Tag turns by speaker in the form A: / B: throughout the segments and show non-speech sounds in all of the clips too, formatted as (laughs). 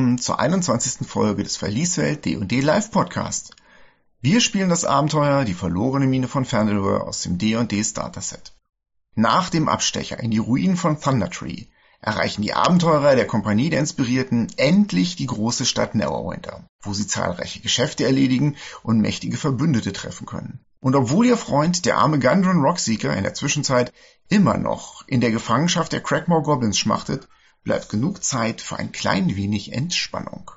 A: Willkommen zur 21. Folge des Verlieswelt D&D Live Podcast. Wir spielen das Abenteuer Die verlorene Mine von Fandalore aus dem D&D Starter-Set. Nach dem Abstecher in die Ruinen von Thundertree erreichen die Abenteurer der Kompanie der Inspirierten endlich die große Stadt Neverwinter, wo sie zahlreiche Geschäfte erledigen und mächtige Verbündete treffen können. Und obwohl ihr Freund, der arme Gundren Rockseeker, in der Zwischenzeit immer noch in der Gefangenschaft der Crackmore Goblins schmachtet, bleibt genug Zeit für ein klein wenig Entspannung.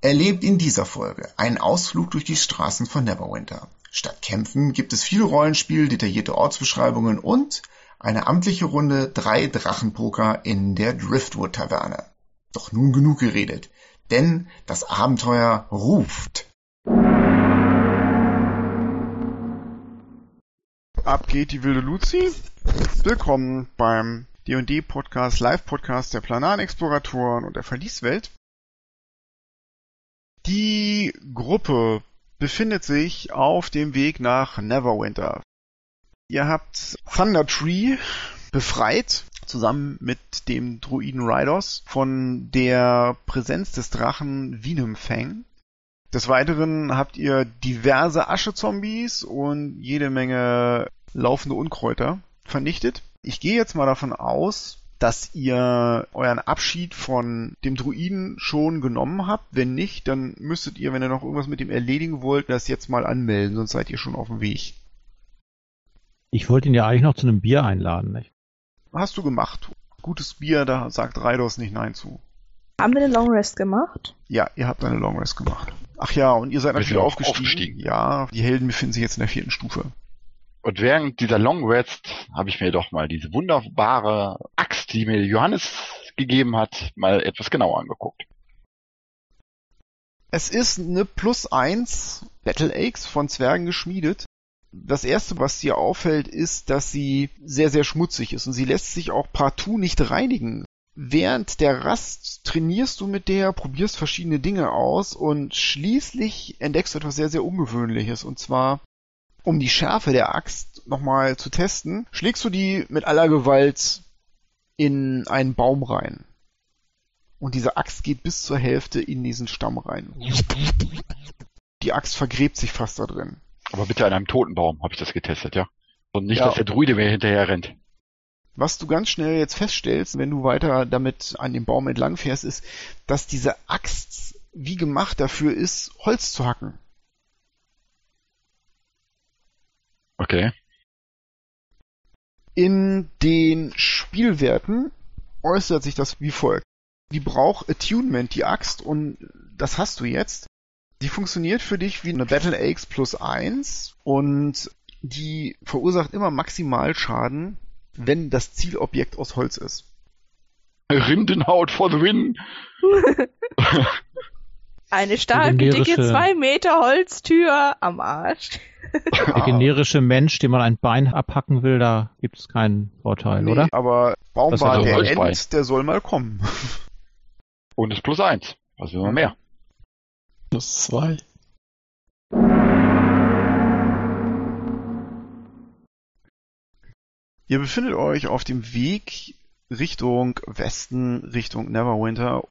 A: Erlebt in dieser Folge einen Ausflug durch die Straßen von Neverwinter. Statt Kämpfen gibt es viel Rollenspiel, detaillierte Ortsbeschreibungen und eine amtliche Runde drei Drachenpoker in der Driftwood Taverne. Doch nun genug geredet, denn das Abenteuer ruft.
B: Ab geht die wilde Luzi. Willkommen beim D&D Podcast, Live Podcast der Planaren Exploratoren und der Verlieswelt. Die Gruppe befindet sich auf dem Weg nach Neverwinter. Ihr habt Thunder Tree befreit, zusammen mit dem Druiden Rydos, von der Präsenz des Drachen Venomfang. Des Weiteren habt ihr diverse Aschezombies und jede Menge laufende Unkräuter vernichtet. Ich gehe jetzt mal davon aus, dass ihr euren Abschied von dem Druiden schon genommen habt. Wenn nicht, dann müsstet ihr, wenn ihr noch irgendwas mit ihm erledigen wollt, das jetzt mal anmelden, sonst seid ihr schon auf dem Weg.
C: Ich wollte ihn ja eigentlich noch zu einem Bier einladen, nicht?
B: Hast du gemacht. Gutes Bier, da sagt Reidos nicht Nein zu.
D: Haben wir eine Long Rest gemacht?
B: Ja, ihr habt eine Long Rest gemacht. Ach ja, und ihr seid
E: Wir
B: natürlich aufgestiegen.
E: aufgestiegen.
B: Ja, die Helden befinden sich jetzt in der vierten Stufe.
E: Und während dieser Long Rest habe ich mir doch mal diese wunderbare Axt, die mir Johannes gegeben hat, mal etwas genauer angeguckt.
B: Es ist eine Plus 1 Battle Axe von Zwergen geschmiedet. Das erste, was dir auffällt, ist, dass sie sehr, sehr schmutzig ist und sie lässt sich auch partout nicht reinigen. Während der Rast trainierst du mit der, probierst verschiedene Dinge aus und schließlich entdeckst du etwas sehr, sehr Ungewöhnliches und zwar um die Schärfe der Axt nochmal zu testen, schlägst du die mit aller Gewalt in einen Baum rein. Und diese Axt geht bis zur Hälfte in diesen Stamm rein. Die Axt vergräbt sich fast da drin.
E: Aber bitte an einem toten Baum habe ich das getestet, ja? Und nicht,
B: Ja.
E: dass der Druide mir hinterher rennt.
B: Was du ganz schnell jetzt feststellst, wenn du weiter damit an dem Baum entlang fährst, ist, dass diese Axt wie gemacht dafür ist, Holz zu hacken.
E: Okay.
B: In den Spielwerten äußert sich das wie folgt. Die braucht Attunement, die Axt, und das hast du jetzt. Die funktioniert für dich wie eine Battle Axe plus 1 und die verursacht immer Maximalschaden, wenn das Zielobjekt aus Holz ist.
E: Rindenhaut for the win. (laughs)
D: Eine starke, dicke, zwei Meter Holztür am Arsch. (laughs)
C: Der generische Mensch, dem man ein Bein abhacken will, da gibt es keinen Vorteil,
B: Nee,
C: oder?
B: Aber Baum
C: Das
B: war
E: wäre
B: der. End, der soll mal kommen. (laughs)
E: Und es plus eins. Was will man mehr?
F: Plus zwei.
B: Ihr befindet euch auf dem Weg Richtung Westen, Richtung Neverwinter.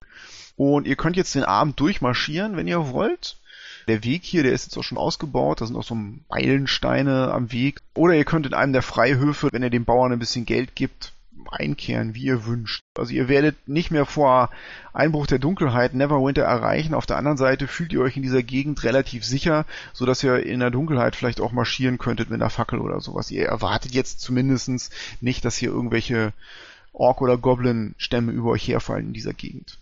B: Und ihr könnt jetzt den Abend durchmarschieren, wenn ihr wollt. Der Weg hier, der ist jetzt auch schon ausgebaut. Da sind auch so Meilensteine am Weg. Oder ihr könnt in einem der Freihöfe, wenn ihr den Bauern ein bisschen Geld gibt, einkehren, wie ihr wünscht. Also ihr werdet nicht mehr vor Einbruch der Dunkelheit Neverwinter erreichen. Auf der anderen Seite fühlt ihr euch in dieser Gegend relativ sicher, so dass ihr in der Dunkelheit vielleicht auch marschieren könntet mit einer Fackel oder sowas. Ihr erwartet jetzt zumindestens nicht, dass hier irgendwelche Ork- oder Goblin-Stämme über euch herfallen in dieser Gegend.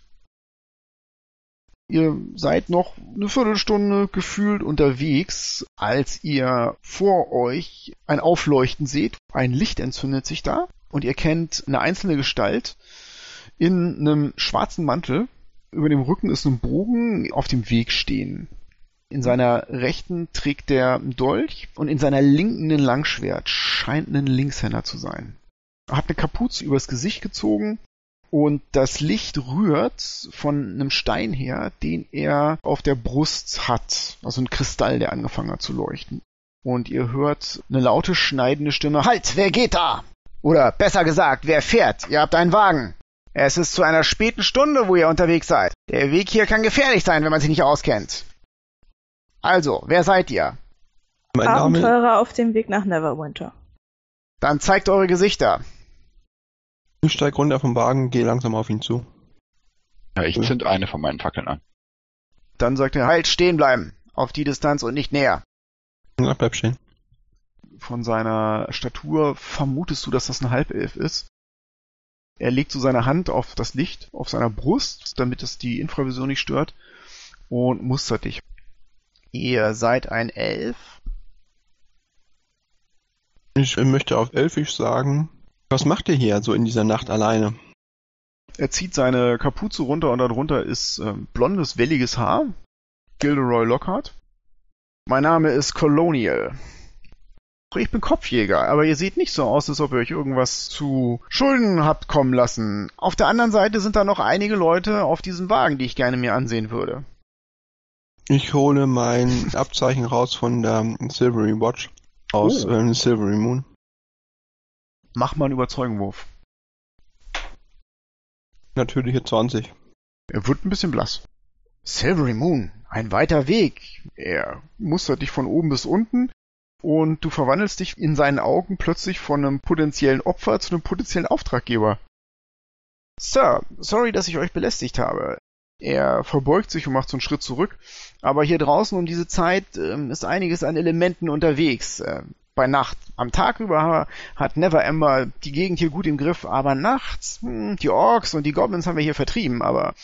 B: Ihr seid noch eine Viertelstunde gefühlt unterwegs, als ihr vor euch ein Aufleuchten seht. Ein Licht entzündet sich da und ihr kennt eine einzelne Gestalt in einem schwarzen Mantel. Über dem Rücken ist ein Bogen auf dem Weg stehen. In seiner rechten trägt er einen Dolch und in seiner linken ein Langschwert. Scheint ein Linkshänder zu sein. Er hat eine Kapuze übers Gesicht gezogen und das Licht rührt von einem Stein her, den er auf der Brust hat. Also ein Kristall, der angefangen hat zu leuchten. Und ihr hört eine laute, schneidende Stimme. Halt, wer geht da? Oder besser gesagt, wer fährt? Ihr habt einen Wagen. Es ist zu einer späten Stunde, wo ihr unterwegs seid. Der Weg hier kann gefährlich sein, wenn man sich nicht auskennt. Also, wer seid ihr?
F: Mein Name,
D: Abenteurer auf dem Weg nach Neverwinter.
B: Dann zeigt eure Gesichter.
F: Ich steig runter vom Wagen, gehe langsam auf ihn zu.
E: Ja, ich zünd eine von meinen Fackeln an.
B: Dann sagt er, halt stehen bleiben. Auf die Distanz und nicht näher.
F: Ja, bleib stehen.
G: Von seiner Statur vermutest du, dass das ein Halbelf ist. Er legt so seine Hand auf das Licht auf seiner Brust, damit es die Infravision nicht stört, und mustert dich.
B: Ihr seid ein Elf?
F: Ich äh, möchte auf Elfisch sagen, was macht ihr hier so in dieser Nacht alleine?
G: Er zieht seine Kapuze runter und darunter ist ähm, blondes, welliges Haar. Gilderoy Lockhart.
B: Mein Name ist Colonial.
G: Ich bin Kopfjäger, aber ihr seht nicht so aus, als ob ihr euch irgendwas zu Schulden habt kommen lassen.
B: Auf der anderen Seite sind da noch einige Leute auf diesem Wagen, die ich gerne mir ansehen würde.
F: Ich hole mein Abzeichen raus von der Silvery Watch aus
G: Oh.
F: äh, Silvery Moon.
G: Mach mal einen Überzeugenwurf.
F: Natürliche 20.
G: Er wird ein bisschen blass.
B: Silvery Moon, ein weiter Weg.
G: Er mustert dich von oben bis unten und du verwandelst dich in seinen Augen plötzlich von einem potenziellen Opfer zu einem potenziellen Auftraggeber.
B: Sir, sorry, dass ich euch belästigt habe.
G: Er verbeugt sich und macht so einen Schritt zurück.
B: Aber hier draußen um diese Zeit ähm, ist einiges an Elementen unterwegs. Äh, bei Nacht. Am Tag über hat Never Ember die Gegend hier gut im Griff, aber nachts, hm, die Orks und die Goblins haben wir hier vertrieben, aber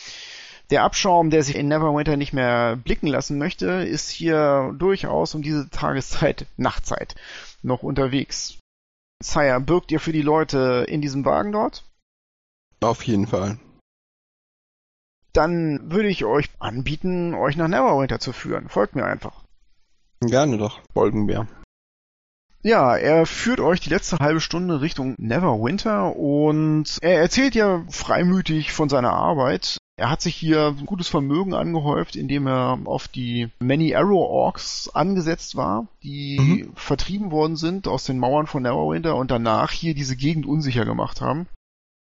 B: der Abschaum, der sich in Neverwinter nicht mehr blicken lassen möchte, ist hier durchaus um diese Tageszeit, Nachtzeit, noch unterwegs. Sire, birgt ihr für die Leute in diesem Wagen dort?
F: Auf jeden Fall.
B: Dann würde ich euch anbieten, euch nach Neverwinter zu führen. Folgt mir einfach.
F: Gerne doch, folgen wir.
G: Ja, er führt euch die letzte halbe Stunde Richtung Neverwinter und er erzählt ja freimütig von seiner Arbeit. Er hat sich hier gutes Vermögen angehäuft, indem er auf die Many Arrow Orcs angesetzt war, die
F: Mhm.
G: vertrieben worden sind aus den Mauern von Neverwinter und danach hier diese Gegend unsicher gemacht haben.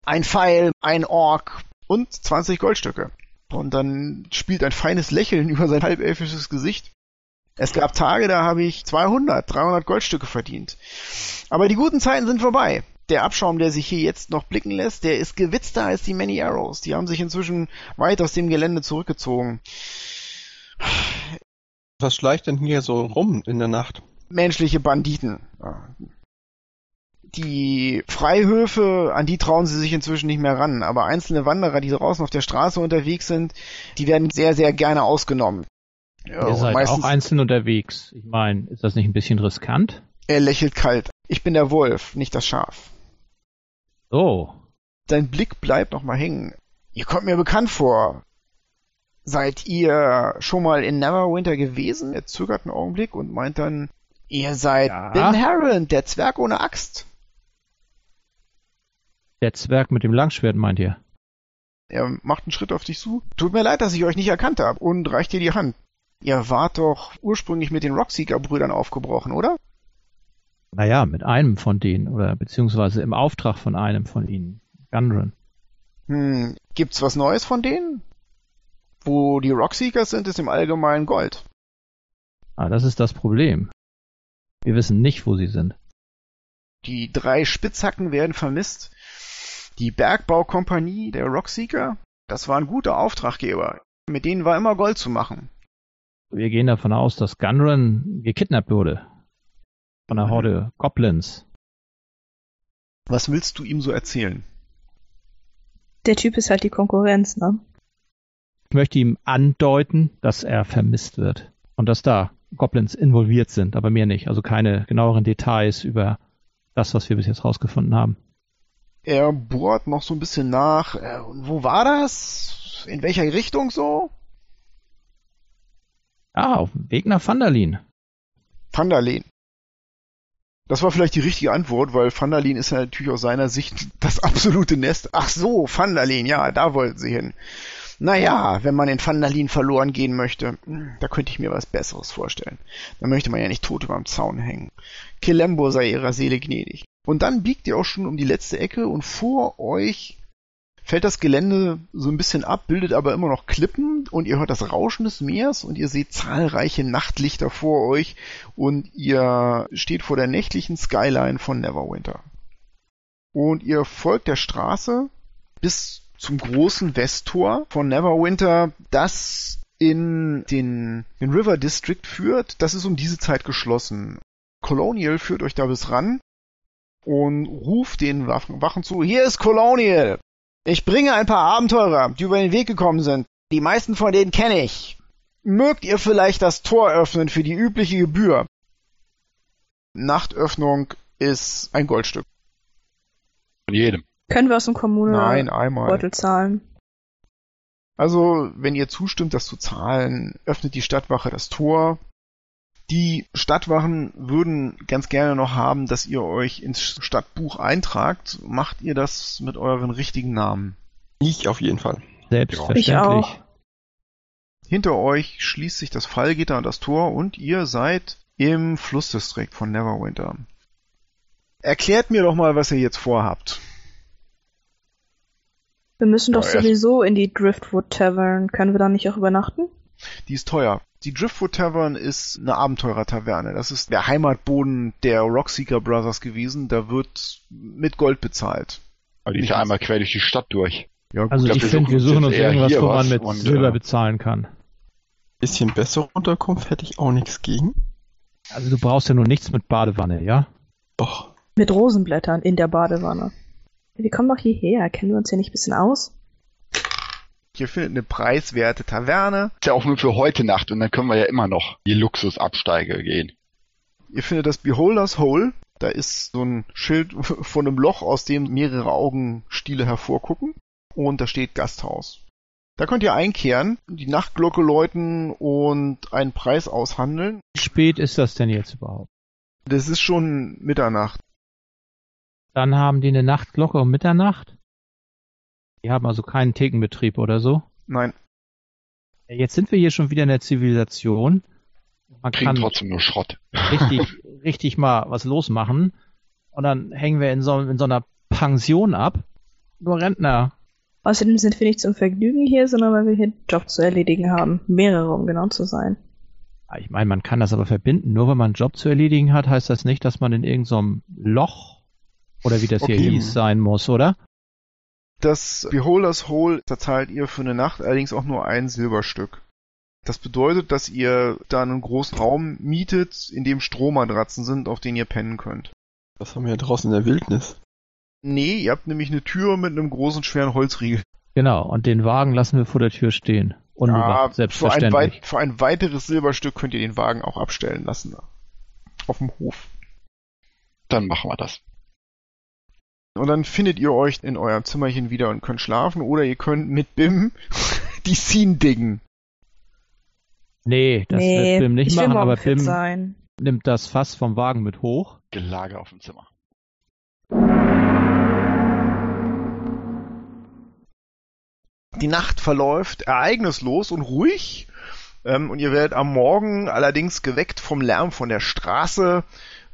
B: Ein Pfeil, ein Ork.
G: Und 20 Goldstücke. Und dann spielt ein feines Lächeln (laughs) über sein halbelfisches Gesicht. Es gab Tage, da habe ich 200, 300 Goldstücke verdient.
B: Aber die guten Zeiten sind vorbei. Der Abschaum, der sich hier jetzt noch blicken lässt, der ist gewitzter als die Many Arrows. Die haben sich inzwischen weit aus dem Gelände zurückgezogen.
F: Was schleicht denn hier so rum in der Nacht?
B: Menschliche Banditen. Die Freihöfe, an die trauen sie sich inzwischen nicht mehr ran, aber einzelne Wanderer, die draußen auf der Straße unterwegs sind, die werden sehr, sehr gerne ausgenommen. Ja,
C: Ihr seid auch einzeln unterwegs. Ich meine, ist das nicht ein bisschen riskant?
B: Er lächelt kalt. Ich bin der Wolf, nicht das Schaf.
C: So.
B: Sein Blick bleibt noch mal hängen. Ihr kommt mir bekannt vor. Seid ihr schon mal in Neverwinter gewesen? Er zögert einen Augenblick und meint dann, ihr seid
C: Ja.
B: Ben Heron, der Zwerg ohne Axt.
C: Der Zwerg mit dem Langschwert meint ihr?
G: Er macht einen Schritt auf dich zu.
B: Tut mir leid, dass ich euch nicht erkannt habe und reicht dir die Hand. Ihr wart doch ursprünglich mit den Rockseeker-Brüdern aufgebrochen, oder?
C: Naja, mit einem von denen oder beziehungsweise im Auftrag von einem von ihnen. Gundren.
B: Hm, gibt's was Neues von denen? Wo die Rockseekers sind, ist im Allgemeinen Gold.
C: Ah, das ist das Problem. Wir wissen nicht, wo sie sind.
B: Die drei Spitzhacken werden vermisst. Die Bergbaukompanie der Rockseeker, das war ein guter Auftraggeber. Mit denen war immer Gold zu machen.
C: Wir gehen davon aus, dass Gundren gekidnappt wurde. Von einer Horde Goblins.
G: Was willst du ihm so erzählen?
D: Der Typ ist halt die Konkurrenz, ne?
C: Ich möchte ihm andeuten, dass er vermisst wird. Und dass da Goblins involviert sind, aber mehr nicht. Also keine genaueren Details über das, was wir bis jetzt rausgefunden haben.
B: Er bohrt noch so ein bisschen nach. Äh, und wo war das? In welcher Richtung so?
C: Ah, auf dem Weg nach Vandalin.
B: Vandalen.
G: Das war vielleicht die richtige Antwort, weil Vandalin ist ja natürlich aus seiner Sicht (laughs) das absolute Nest.
B: Ach so, Vandalen, ja, da wollten sie hin. Naja, wenn man in Vandalin verloren gehen möchte, hm, da könnte ich mir was Besseres vorstellen. Da möchte man ja nicht tot überm Zaun hängen. Kilembo sei ihrer Seele gnädig. Und dann biegt ihr auch schon um die letzte Ecke und vor euch fällt das Gelände so ein bisschen ab, bildet aber immer noch Klippen und ihr hört das Rauschen des Meers und ihr seht zahlreiche Nachtlichter vor euch und ihr steht vor der nächtlichen Skyline von Neverwinter. Und ihr folgt der Straße bis zum großen Westtor von Neverwinter, das in den, den River District führt. Das ist um diese Zeit geschlossen. Colonial führt euch da bis ran und ruft den Wachen zu, hier ist Colonial. Ich bringe ein paar Abenteurer, die über den Weg gekommen sind. Die meisten von denen kenne ich. Mögt ihr vielleicht das Tor öffnen für die übliche Gebühr? Nachtöffnung ist ein Goldstück.
E: Von jedem.
D: Können wir aus dem Kommune
B: Nein, einmal.
D: Beutel zahlen?
B: Also, wenn ihr zustimmt, das zu zahlen, öffnet die Stadtwache das Tor. Die Stadtwachen würden ganz gerne noch haben, dass ihr euch ins Stadtbuch eintragt. Macht ihr das mit euren richtigen Namen?
F: Ich auf jeden Fall.
C: Selbstverständlich.
D: Ich auch.
B: Hinter euch schließt sich das Fallgitter an das Tor und ihr seid im Flussdistrikt von Neverwinter. Erklärt mir doch mal, was ihr jetzt vorhabt.
D: Wir müssen doch
E: Ja,
D: sowieso in die Driftwood Tavern. Können wir da nicht auch übernachten?
B: Die ist teuer. Die Driftwood Tavern ist eine Abenteurer-Taverne. Das ist der Heimatboden der Rockseeker Brothers gewesen. Da wird mit Gold bezahlt.
E: Aber die ist ja einmal quer durch die Stadt durch.
B: Ja, gut.
C: Also ich
E: wir
C: finde, wir
E: suchen uns
C: irgendwas, wo man mit
E: und,
C: Silber
E: äh,
C: bezahlen kann.
F: Bisschen bessere Unterkunft hätte ich auch nichts gegen.
C: Also du brauchst ja nur nichts mit Badewanne, ja?
F: Doch.
D: Mit Rosenblättern in der Badewanne. Wir kommen doch hierher. Kennen wir uns hier nicht ein bisschen aus?
B: Ihr findet eine preiswerte Taverne.
E: Ist ja auch nur für heute Nacht und dann können wir ja immer noch die Luxusabsteige gehen.
B: Ihr findet das Beholders Hole. Da ist so ein Schild (laughs) von einem Loch, aus dem mehrere Augenstiele hervorgucken. Und da steht Gasthaus. Da könnt ihr einkehren, die Nachtglocke läuten und einen Preis aushandeln.
C: Wie spät ist das denn jetzt überhaupt?
B: Das ist schon Mitternacht.
C: Dann haben die eine Nachtglocke um Mitternacht. Die haben also keinen Thekenbetrieb oder so.
B: Nein,
C: Jetzt sind wir hier schon wieder in der Zivilisation. Man
E: Kriegen
C: kann
E: trotzdem nur Schrott.
C: richtig, (laughs) richtig mal was losmachen. Und dann hängen wir in so, in so einer Pension ab. Nur Rentner.
D: Außerdem sind wir nicht zum Vergnügen hier, sondern weil wir hier einen Job zu erledigen haben. Mehrere, um genau zu sein.
C: Ich meine, man kann das aber verbinden. Nur wenn man einen Job zu erledigen hat, heißt das nicht, dass man in irgendeinem Loch oder wie das hier
B: Okay.
C: hieß sein muss, oder?
B: Das Beholders Hole zahlt ihr für eine Nacht allerdings auch nur ein Silberstück. Das bedeutet, dass ihr da einen großen Raum mietet, in dem Strohmatratzen sind, auf denen ihr pennen könnt.
F: Das haben wir ja draußen in der Wildnis.
B: Nee, ihr habt nämlich eine Tür mit einem großen, schweren Holzriegel.
C: Genau. Und den Wagen lassen wir vor der Tür stehen. Unbewacht,
B: für, ein
C: selbstverständlich.
B: weit, für ein weiteres Silberstück könnt ihr den Wagen auch abstellen lassen. Auf dem Hof.
E: Dann machen wir das.
B: Und dann findet ihr euch in eurem Zimmerchen wieder und könnt schlafen oder ihr könnt mit Bim (laughs) die Scene diggen.
C: Nee, das
D: nee,
C: wird Bim nicht machen, aber Bim
D: sein.
C: nimmt das Fass vom Wagen mit hoch.
E: Gelage auf dem Zimmer.
B: Die Nacht verläuft ereignislos und ruhig. Ähm, und ihr werdet am Morgen allerdings geweckt vom Lärm von der Straße,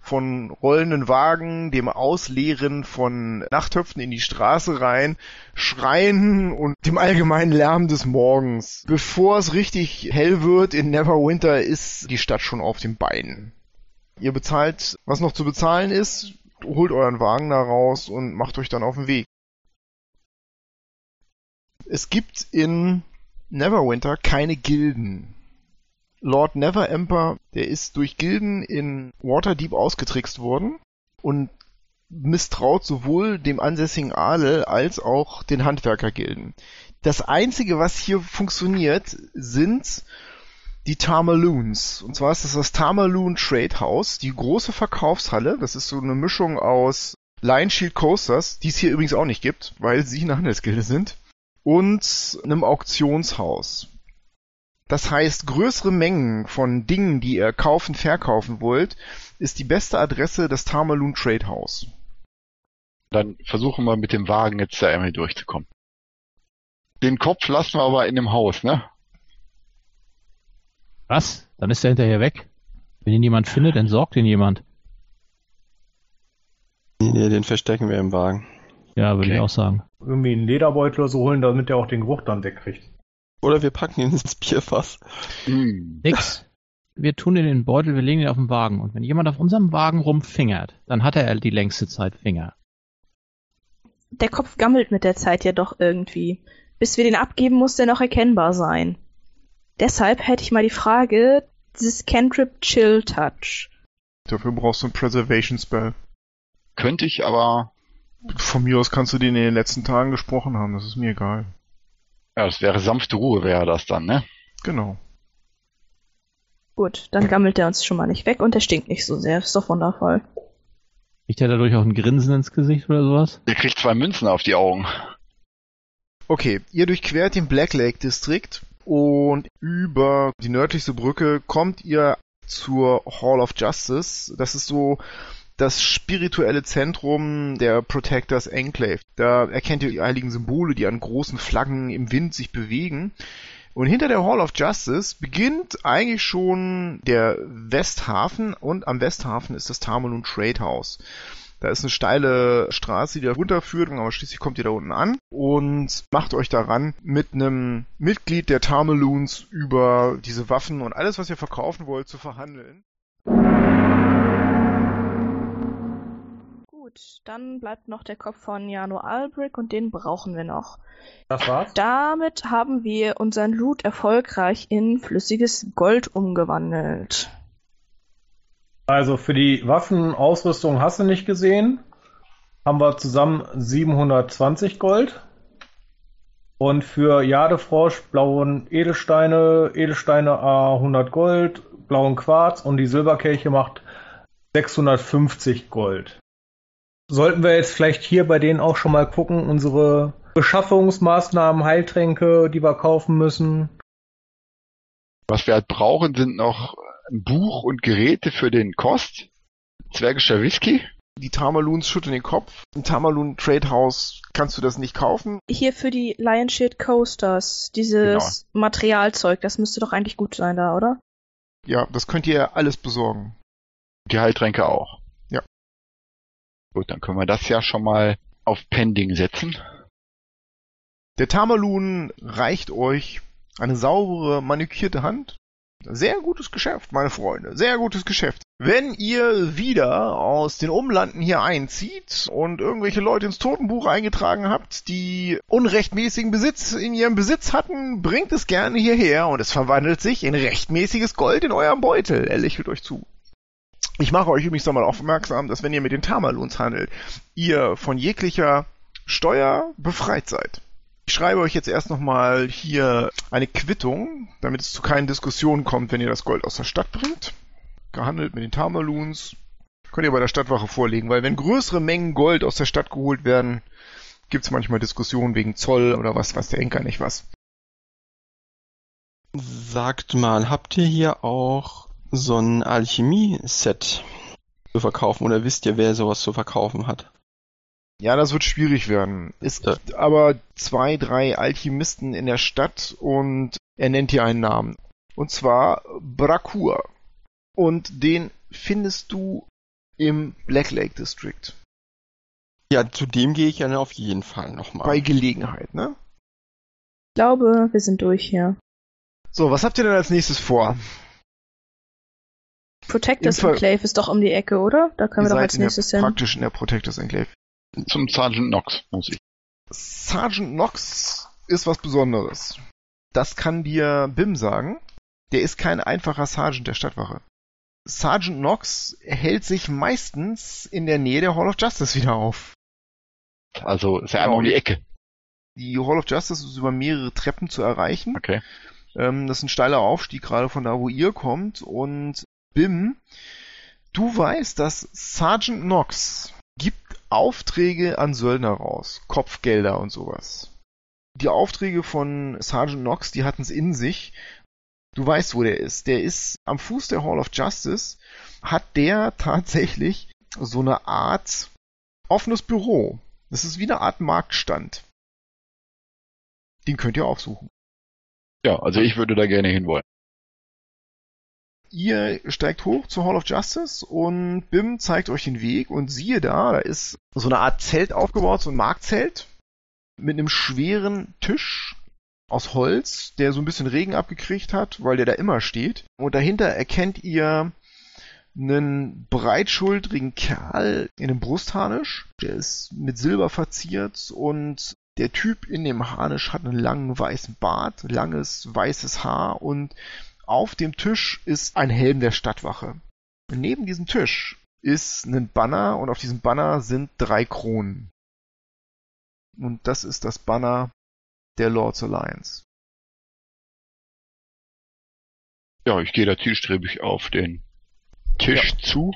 B: von rollenden Wagen, dem Ausleeren von Nachttöpfen in die Straße rein, Schreien und dem allgemeinen Lärm des Morgens. Bevor es richtig hell wird in Neverwinter, ist die Stadt schon auf den Beinen. Ihr bezahlt, was noch zu bezahlen ist, holt euren Wagen da raus und macht euch dann auf den Weg. Es gibt in Neverwinter keine Gilden. Lord Neverember, der ist durch Gilden in Waterdeep ausgetrickst worden und misstraut sowohl dem ansässigen Adel als auch den Handwerkergilden. Das einzige, was hier funktioniert, sind die Tamaloons. Und zwar ist das das Tamaloon Trade House, die große Verkaufshalle. Das ist so eine Mischung aus Lion Shield Coasters, die es hier übrigens auch nicht gibt, weil sie eine Handelsgilde sind, und einem Auktionshaus. Das heißt, größere Mengen von Dingen, die ihr kaufen, verkaufen wollt, ist die beste Adresse das Tamaloon Trade House.
E: Dann versuchen wir mit dem Wagen jetzt da einmal durchzukommen. Den Kopf lassen wir aber in dem Haus, ne?
C: Was? Dann ist er hinterher weg. Wenn ihn jemand findet, entsorgt ihn jemand.
F: Nee, den verstecken wir im Wagen.
C: Ja, würde
E: Okay.
C: ich auch sagen.
H: Irgendwie einen Lederbeutel oder so holen, damit er auch den Geruch dann wegkriegt.
F: Oder wir packen ihn ins Bierfass.
E: Hm.
C: Nix. Wir tun in den Beutel, wir legen ihn auf den Wagen. Und wenn jemand auf unserem Wagen rumfingert, dann hat er die längste Zeit Finger.
D: Der Kopf gammelt mit der Zeit ja doch irgendwie. Bis wir den abgeben, muss der noch erkennbar sein. Deshalb hätte ich mal die Frage, dieses Cantrip Chill Touch.
B: Dafür brauchst du einen Preservation Spell.
E: Könnte ich aber,
B: Von mir aus kannst du den in den letzten Tagen gesprochen haben, das ist mir egal.
E: Ja, das wäre sanfte Ruhe, wäre das dann, ne?
B: Genau.
D: Gut, dann gammelt der uns schon mal nicht weg und der stinkt nicht so sehr. Ist doch wundervoll.
C: Kriegt er dadurch auch ein Grinsen ins Gesicht oder sowas?
E: Der kriegt zwei Münzen auf die Augen.
B: Okay, ihr durchquert den Black Lake District und über die nördlichste Brücke kommt ihr zur Hall of Justice. Das ist so das spirituelle Zentrum der Protectors Enclave. Da erkennt ihr die heiligen Symbole, die an großen Flaggen im Wind sich bewegen. Und hinter der Hall of Justice beginnt eigentlich schon der Westhafen und am Westhafen ist das Tamalun Trade House. Da ist eine steile Straße, die da runterführt, aber schließlich kommt ihr da unten an und macht euch daran, mit einem Mitglied der Tamaloons über diese Waffen und alles, was ihr verkaufen wollt, zu verhandeln.
D: Gut, dann bleibt noch der Kopf von Jano Albrecht und den brauchen wir noch.
H: Das war's?
D: Damit haben wir unseren Loot erfolgreich in flüssiges Gold umgewandelt.
H: Also für die Waffenausrüstung hast du nicht gesehen. Haben wir zusammen 720 Gold. Und für Jadefrosch blauen Edelsteine, Edelsteine A 100 Gold, blauen Quarz und die Silberkelche macht 650 Gold. Sollten wir jetzt vielleicht hier bei denen auch schon mal gucken, unsere Beschaffungsmaßnahmen, Heiltränke, die wir kaufen müssen.
E: Was wir halt brauchen, sind noch ein Buch und Geräte für den Kost. Zwergischer Whisky.
B: Die Tamaloons schütteln den Kopf. Im Tamaloon Trade House kannst du das nicht kaufen.
D: Hier für die Lion Shield Coasters, dieses Materialzeug, das müsste doch eigentlich gut sein da, oder?
B: Ja, das könnt ihr alles besorgen.
E: Die Heiltränke auch. Gut, dann können wir das ja schon mal auf Pending setzen.
B: Der Tamaloon reicht euch eine saubere, manikierte Hand. Sehr gutes Geschäft, meine Freunde. Sehr gutes Geschäft. Wenn ihr wieder aus den Umlanden hier einzieht und irgendwelche Leute ins Totenbuch eingetragen habt, die unrechtmäßigen Besitz in ihrem Besitz hatten, bringt es gerne hierher und es verwandelt sich in rechtmäßiges Gold in eurem Beutel. Er lächelt euch zu. Ich mache euch übrigens nochmal aufmerksam, dass wenn ihr mit den Tamaloons handelt, ihr von jeglicher Steuer befreit seid. Ich schreibe euch jetzt erst nochmal hier eine Quittung, damit es zu keinen Diskussionen kommt, wenn ihr das Gold aus der Stadt bringt. Gehandelt mit den Tamaloons. Könnt ihr bei der Stadtwache vorlegen, weil wenn größere Mengen Gold aus der Stadt geholt werden, gibt es manchmal Diskussionen wegen Zoll oder was weiß der Henker nicht was.
F: Sagt mal, habt ihr hier auch so ein Alchemie-Set zu verkaufen oder wisst ihr, wer sowas zu verkaufen hat?
B: Ja, das wird schwierig werden. Es
F: Ja.
B: gibt aber zwei, drei Alchemisten in der Stadt und er nennt hier einen Namen. Und zwar Brakur. Und den findest du im Black Lake District.
F: Ja, zu dem gehe ich ja auf jeden Fall nochmal.
B: Bei Gelegenheit, ne?
D: Ich glaube, wir sind durch hier.
B: So, was habt ihr denn als nächstes vor?
D: Protectors Enclave ist doch um die Ecke, oder? Da können wir doch als nächstes hin.
B: praktisch in der Protectors Enclave.
E: Zum Sergeant Knox muss ich.
B: Sergeant Knox ist was Besonderes. Das kann dir Bim sagen. Der ist kein einfacher Sergeant der Stadtwache. Sergeant Knox hält sich meistens in der Nähe der Hall of Justice wieder auf.
E: Also ist ja einmal um die Ecke.
B: Die Hall of Justice ist über mehrere Treppen zu erreichen.
E: Okay.
B: Ähm, das ist ein steiler Aufstieg, gerade von da, wo ihr kommt. Und Bim, du weißt, dass Sergeant Knox gibt Aufträge an Söldner raus. Kopfgelder und sowas. Die Aufträge von Sergeant Knox, die hatten es in sich. Du weißt, wo der ist. Der ist am Fuß der Hall of Justice, hat der tatsächlich so eine Art offenes Büro. Das ist wie eine Art Marktstand. Den könnt ihr aufsuchen.
E: Ja, also ich würde da gerne hinwollen.
B: Ihr steigt hoch zur Hall of Justice und Bim zeigt euch den Weg und siehe da, da ist so eine Art Zelt aufgebaut, so ein Marktzelt mit einem schweren Tisch aus Holz, der so ein bisschen Regen abgekriegt hat, weil der da immer steht. Und dahinter erkennt ihr einen breitschultrigen Kerl in einem Brustharnisch. Der ist mit Silber verziert und der Typ in dem Harnisch hat einen langen weißen Bart, langes weißes Haar und auf dem Tisch ist ein Helm der Stadtwache. Und neben diesem Tisch ist ein Banner und auf diesem Banner sind drei Kronen. Und das ist das Banner der Lords Alliance.
E: Ja, ich gehe da zielstrebig auf den Tisch
B: Ja.
E: zu.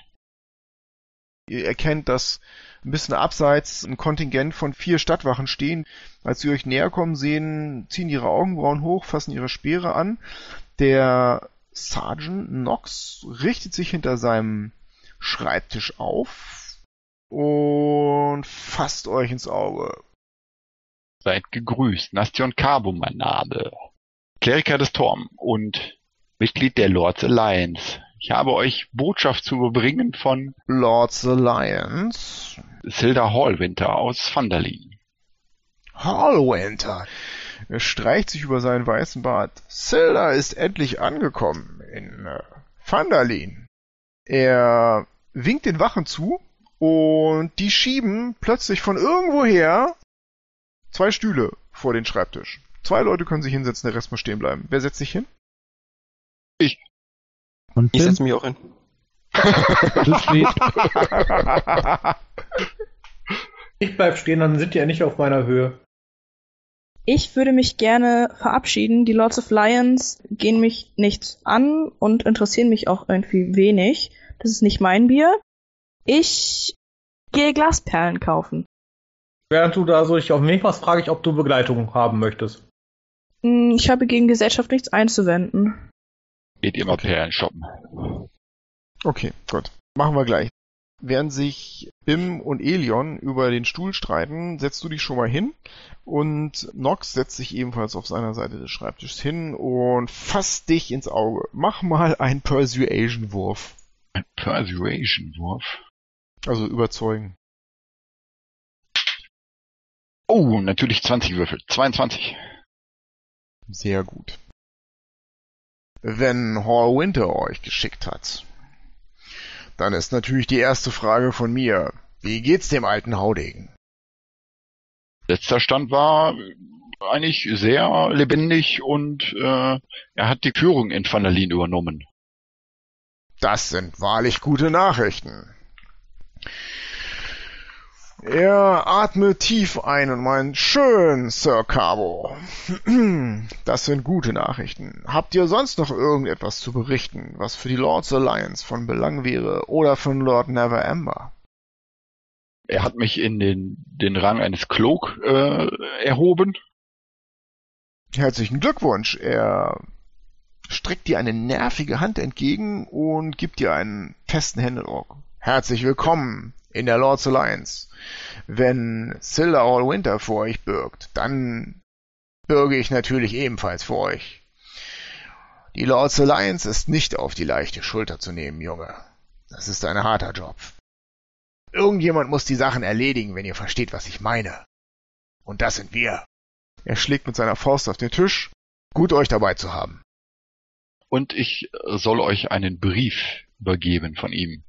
B: Ihr erkennt, dass ein bisschen abseits ein Kontingent von vier Stadtwachen stehen. Als sie euch näher kommen sehen, ziehen ihre Augenbrauen hoch, fassen ihre Speere an. Der Sergeant Knox richtet sich hinter seinem Schreibtisch auf und fasst euch ins Auge.
E: Seid gegrüßt. Nastion Cabo, mein Name. Kleriker des Torm und Mitglied der Lords Alliance. Ich habe euch Botschaft zu überbringen von
B: Lords Alliance.
E: Silda Hallwinter aus Vanderlin.
B: Hallwinter. Er streicht sich über seinen weißen Bart. Silda ist endlich angekommen in äh, Vandalin. Er winkt den Wachen zu und die schieben plötzlich von irgendwoher zwei Stühle vor den Schreibtisch. Zwei Leute können sich hinsetzen, der Rest muss stehen bleiben. Wer setzt sich hin?
C: Und
F: Ich setze mich auch hin.
C: du stehst,
H: Ich bleib stehen, dann sind die ja nicht auf meiner Höhe.
D: Ich würde mich gerne verabschieden. Die Lords of Lions gehen mich nichts an und interessieren mich auch irgendwie wenig. Das ist nicht mein Bier. Ich gehe Glasperlen kaufen.
H: Während du da so dich auf mich machst, frage ich, ob du Begleitung haben möchtest.
D: Hm, Ich habe gegen Gesellschaft nichts einzuwenden.
E: Geht ihr mal Perlen shoppen.
B: Okay, gut. Machen wir gleich. Während sich Bim und Elion über den Stuhl streiten, setzt du dich schon mal hin und Nox setzt sich ebenfalls auf seiner Seite des Schreibtisches hin und fasst dich ins Auge. Mach mal einen Persuasion-Wurf.
E: Ein Persuasion-Wurf.
B: Also überzeugen.
E: Oh, natürlich 20 Würfel. 22.
B: Sehr gut. Wenn Hall Winter euch geschickt hat, dann ist natürlich die erste Frage von mir. Wie geht's dem alten Haudegen?
E: Letzter Stand war eigentlich sehr lebendig und äh, er hat die Führung in Vanderlin übernommen.
B: Das sind wahrlich gute Nachrichten. Er atmet tief ein und meint, schön, Sir Cabo. (clears throat) Das sind gute Nachrichten. Habt ihr sonst noch irgendetwas zu berichten, was für die Lords Alliance von Belang wäre oder von Lord Never Ember?
E: Er hat mich in den, den Rang eines Cloak äh, erhoben.
B: Herzlichen Glückwunsch. Er streckt dir eine nervige Hand entgegen und gibt dir einen festen Händedruck. Herzlich willkommen in der Lords Alliance. Wenn Silda Allwinter vor euch bürgt, dann bürge ich natürlich ebenfalls vor euch. Die Lords Alliance ist nicht auf die leichte Schulter zu nehmen, Junge. Das ist ein harter Job. Irgendjemand muss die Sachen erledigen, wenn ihr versteht, was ich meine. Und das sind wir. Er schlägt mit seiner Faust auf den Tisch. Gut euch dabei zu haben.
E: Und ich soll euch einen Brief übergeben von ihm.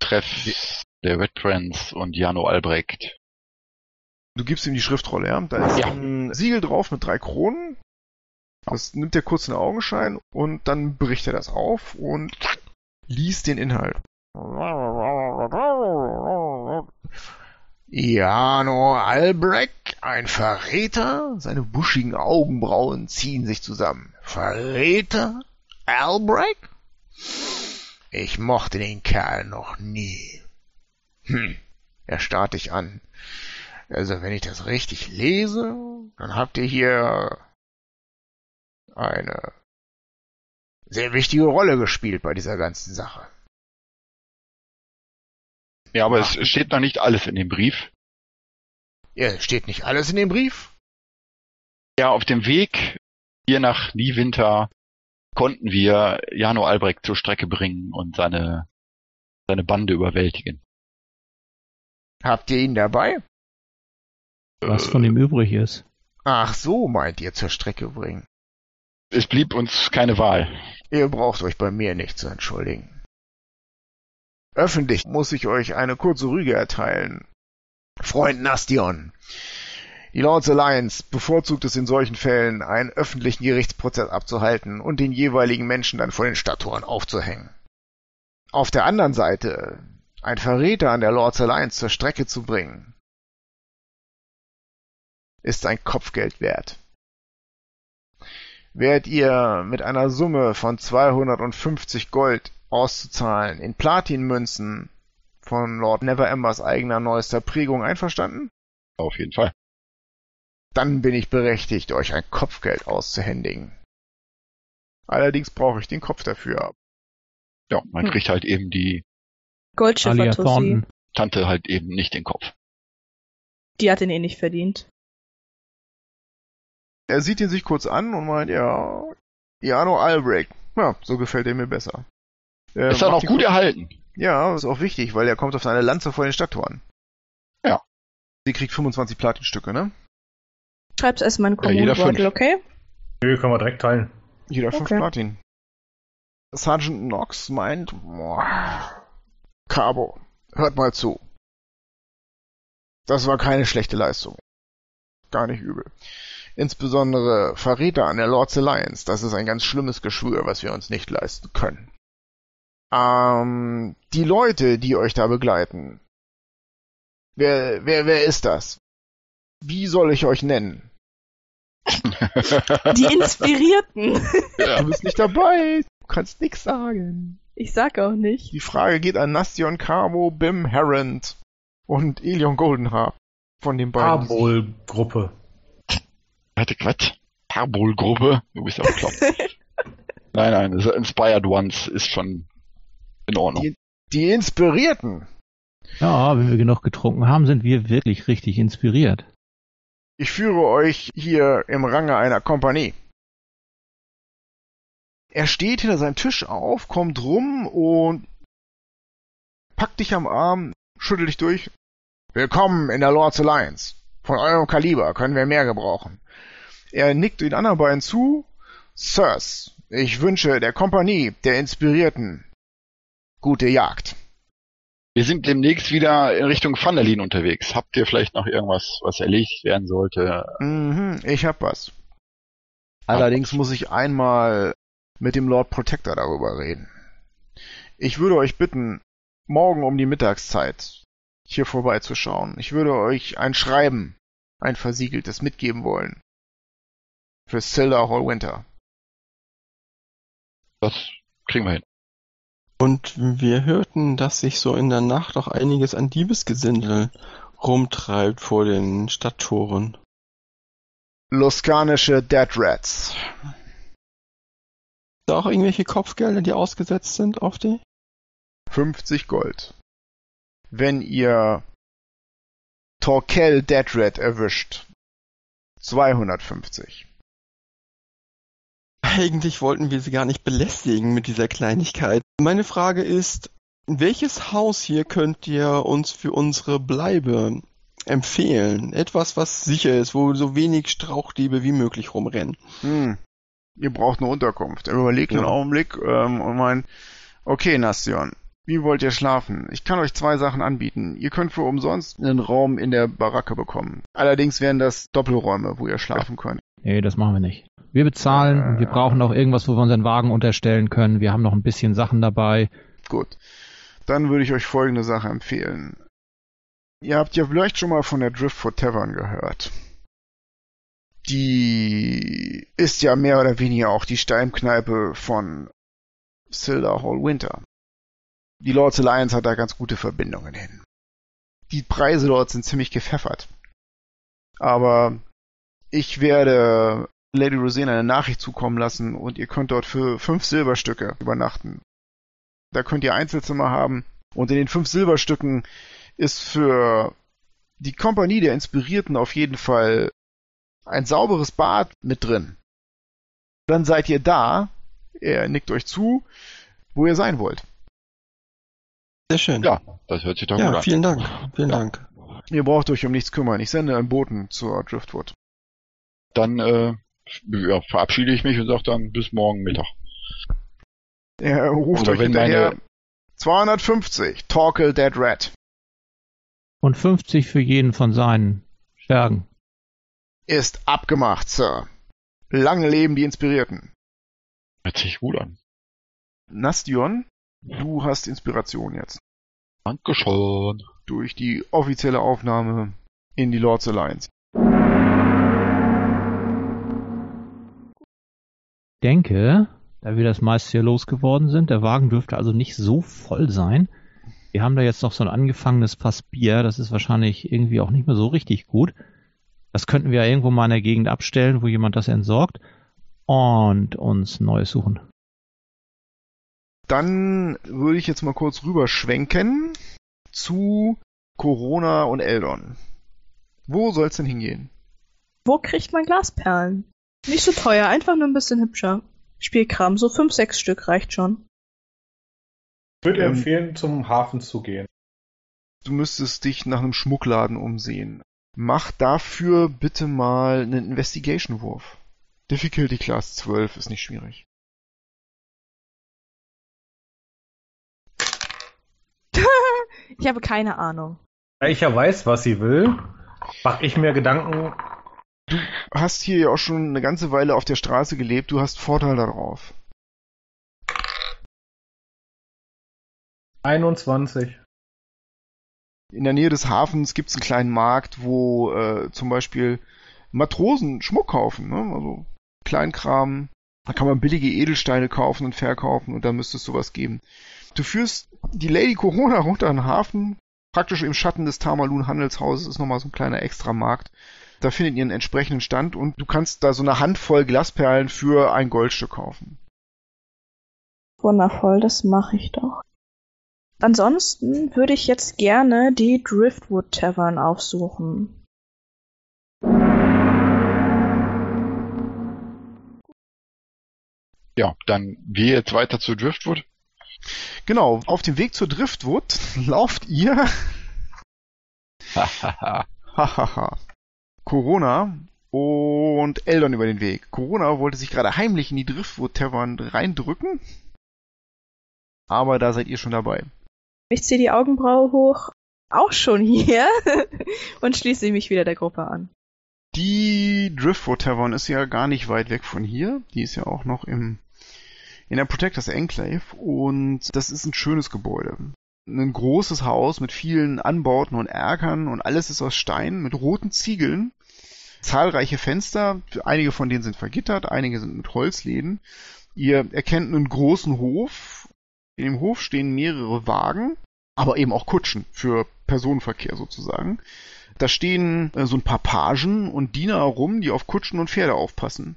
E: Treff der Red Friends und Jano Albrecht.
B: Du gibst ihm die Schriftrolle, ja? Da ist
E: Ja.
B: ein Siegel drauf mit drei Kronen. Das nimmt er kurz in Augenschein und dann bricht er das auf und liest den Inhalt. Jano Albrecht, ein Verräter? Seine buschigen Augenbrauen ziehen sich zusammen. Verräter? Albrecht? Ich mochte den Kerl noch nie. Hm, er starrt dich an. Also, wenn ich das richtig lese, dann habt ihr hier eine sehr wichtige Rolle gespielt bei dieser ganzen Sache.
E: Ja, aber es steht noch nicht alles in dem Brief.
B: Ja, steht nicht alles in dem Brief?
E: Ja, auf dem Weg hier nach Niewinter konnten wir Jano Albrecht zur Strecke bringen und seine, seine Bande überwältigen.
I: Habt ihr ihn dabei?
C: Was von ihm übrig ist.
I: Ach so, meint ihr zur Strecke bringen.
E: Es blieb uns keine Wahl.
I: Ihr braucht euch bei mir nicht zu entschuldigen. Öffentlich muss ich euch eine kurze Rüge erteilen. Freund Nastion, die Lords Alliance bevorzugt es in solchen Fällen, einen öffentlichen Gerichtsprozess abzuhalten und den jeweiligen Menschen dann vor den Stadttoren aufzuhängen. Auf der anderen Seite, ein Verräter an der Lords Alliance zur Strecke zu bringen, ist ein Kopfgeld wert. Wärt ihr mit einer Summe von 250 Gold auszuzahlen in Platinmünzen von Lord Neverembers eigener neuester Prägung einverstanden?
E: Auf jeden Fall.
I: Dann bin ich berechtigt, euch ein Kopfgeld auszuhändigen. Allerdings brauche ich den Kopf dafür.
E: Ja, man
D: Hm.
E: kriegt halt eben die
D: Goldschiffer.
E: Tante halt eben nicht den Kopf.
D: Die hat ihn eh nicht verdient.
B: Er sieht ihn sich kurz an und meint, ja, Jano Albrecht. Ja, so gefällt er mir besser. Er
E: Ist er noch gut erhalten?
B: Ja, ist auch wichtig, weil er kommt auf seine Lanze vor den Stadttoren.
E: Ja.
B: Sie kriegt 25 Platinstücke, ne?
D: Schreib's erstmal in
E: Ja, jeder
D: Kommunenbeutel,
E: fünf.
D: okay?
H: Nö, können wir direkt teilen.
B: Jeder fünf
D: Okay.
B: Platin. Sergeant Knox meint, boah, Cabo, hört mal zu. Das war keine schlechte Leistung. Gar nicht übel. Insbesondere Verräter an der Lords Alliance, das ist ein ganz schlimmes Geschwür, was wir uns nicht leisten können. Ähm, die Leute, die euch da begleiten. Wer, wer, wer ist das? Wie soll ich euch nennen? (laughs)
D: Die Inspirierten.
B: Du bist nicht dabei. Du kannst nix sagen.
D: Ich sag auch nicht.
B: Die Frage geht an Nastion Camo, Bim Harrend und Elion Goldenhaar. Von den beiden.
H: Arbol-Gruppe.
E: Warte, Quatsch. Parbol-Gruppe? Du bist ja bekloppt. (laughs) nein, nein, das Inspired Ones ist schon in Ordnung.
B: Die, die Inspirierten.
C: Ja, wenn wir genug getrunken haben, sind wir wirklich richtig inspiriert.
B: Ich führe euch hier im Range einer Kompanie. Er steht hinter seinem Tisch auf, kommt rum und packt dich am Arm, schüttelt dich durch. Willkommen in der Lords Alliance. Von eurem Kaliber können wir mehr gebrauchen. Er nickt den anderen beiden zu. Sirs, ich wünsche der Kompanie der Inspirierten gute Jagd.
E: Wir sind demnächst wieder in Richtung Vanderlin unterwegs. Habt ihr vielleicht noch irgendwas, was erledigt werden sollte?
B: Mhm, ich hab was. Allerdings muss ich einmal mit dem Lord Protector darüber reden. Ich würde euch bitten, morgen um die Mittagszeit hier vorbeizuschauen. Ich würde euch ein Schreiben, ein versiegeltes mitgeben wollen. Für Silda Hallwinter.
E: Das kriegen wir hin.
F: Und wir hörten, dass sich so in der Nacht auch einiges an Diebesgesindel rumtreibt vor den Stadttoren.
B: Luskanische Dead Rats.
F: Da auch irgendwelche Kopfgelder, die ausgesetzt sind auf die?
B: 50 Gold. Wenn ihr Torkel Dead Rat erwischt, 250.
F: Eigentlich wollten wir sie gar nicht belästigen mit dieser Kleinigkeit. Meine Frage ist, welches Haus hier könnt ihr uns für unsere Bleibe empfehlen? Etwas, was sicher ist, wo so wenig Strauchdiebe wie möglich rumrennen.
B: Hm. Ihr braucht eine Unterkunft. Er überlegt einen
F: Ja.
B: Augenblick ähm, und meint, okay, Nastion, wie wollt ihr schlafen? Ich kann euch zwei Sachen anbieten. Ihr könnt für umsonst einen Raum in der Baracke bekommen. Allerdings wären das Doppelräume, wo ihr schlafen könnt.
C: Nee, das machen wir nicht. Wir bezahlen und wir brauchen noch irgendwas, wo wir unseren Wagen unterstellen können. Wir haben noch ein bisschen Sachen dabei.
B: Gut. Dann würde ich euch folgende Sache empfehlen. Ihr habt ja vielleicht schon mal von der Driftfoot Tavern gehört. Die ist ja mehr oder weniger auch die Steinkneipe von Silda Hall Winter. Die Lords Alliance hat da ganz gute Verbindungen hin. Die Preise dort sind ziemlich gepfeffert. Aber ich werde Lady Rosena eine Nachricht zukommen lassen und ihr könnt dort für fünf Silberstücke übernachten. Da könnt ihr Einzelzimmer haben und in den fünf Silberstücken ist für die Kompanie der Inspirierten auf jeden Fall ein sauberes Bad mit drin. Dann seid ihr da, er nickt euch zu, wo ihr sein wollt.
F: Sehr schön.
E: Ja, das hört sich doch gut
F: ja
E: an.
F: vielen Dank. Vielen
E: Ja.
F: Dank.
B: Ihr braucht euch um nichts kümmern. Ich sende einen Boten zur Driftwood.
E: Dann äh, ja, verabschiede ich mich und sage dann bis morgen Mittag.
B: Er ruft
E: Oder
B: euch
E: wenn
B: hinterher
E: meine-
B: 250, Torkel Dead Rat.
C: Und 50 für jeden von seinen Schergen.
B: Ist abgemacht, Sir. Lange leben die Inspirierten.
E: Hört sich gut an.
B: Nastion, du hast Inspiration jetzt.
E: Dankeschön.
B: Durch die offizielle Aufnahme in die Lords Alliance.
C: denke, da wir das meiste hier losgeworden sind, der Wagen dürfte also nicht so voll sein. Wir haben da jetzt noch so ein angefangenes Fass Bier, das ist wahrscheinlich irgendwie auch nicht mehr so richtig gut. Das könnten wir ja irgendwo mal in der Gegend abstellen, wo jemand das entsorgt und uns Neues suchen.
B: Dann würde ich jetzt mal kurz rüberschwenken zu Corona und Eldon. Wo soll's denn hingehen?
D: Wo kriegt man Glasperlen? Nicht so teuer, einfach nur ein bisschen hübscher. Spielkram, so fünf, sechs Stück reicht schon.
H: Ich würde
B: Ähm,
H: empfehlen, zum Hafen zu gehen.
B: Du müsstest dich nach einem Schmuckladen umsehen. Mach dafür bitte mal einen Investigation-Wurf. Difficulty Class 12 ist nicht schwierig.
D: Ich habe keine Ahnung.
H: Da ich ja weiß, was sie will, mache ich mir Gedanken,
B: Hast hier ja auch schon eine ganze Weile auf der Straße gelebt, du hast Vorteil darauf.
H: 21.
B: In der Nähe des Hafens gibt's einen kleinen Markt, wo äh, zum Beispiel Matrosen Schmuck kaufen, ne? also Kleinkram. Da kann man billige Edelsteine kaufen und verkaufen und da müsste es sowas geben. Du führst die Lady Corona runter in den Hafen, praktisch im Schatten des Tamalun Handelshauses ist nochmal so ein kleiner Extramarkt. Da findet ihr einen entsprechenden Stand und du kannst da so eine Handvoll Glasperlen für ein Goldstück kaufen.
D: Wundervoll, das mache ich doch. Ansonsten würde ich jetzt gerne die Driftwood Tavern aufsuchen.
E: Ja, dann wir jetzt weiter zu Driftwood.
B: Genau, auf dem Weg zur Driftwood (laughs) lauft ihr. Corona und Eldon über den Weg. Corona wollte sich gerade heimlich in die Driftwood Tavern reindrücken. Aber da seid ihr schon dabei.
D: Ich ziehe die Augenbraue hoch. Auch schon hier. (laughs) und schließe mich wieder der Gruppe an.
B: Die Driftwood Tavern ist ja gar nicht weit weg von hier. Die ist ja auch noch im, in der Protectors Enclave und das ist ein schönes Gebäude. Ein großes Haus mit vielen Anbauten und Erkern und alles ist aus Stein mit roten Ziegeln. Zahlreiche Fenster, einige von denen sind vergittert, einige sind mit Holzläden. Ihr erkennt einen großen Hof. In dem Hof stehen mehrere Wagen, aber eben auch Kutschen für Personenverkehr sozusagen. Da stehen äh, so ein paar Pagen und Diener rum, die auf Kutschen und Pferde aufpassen.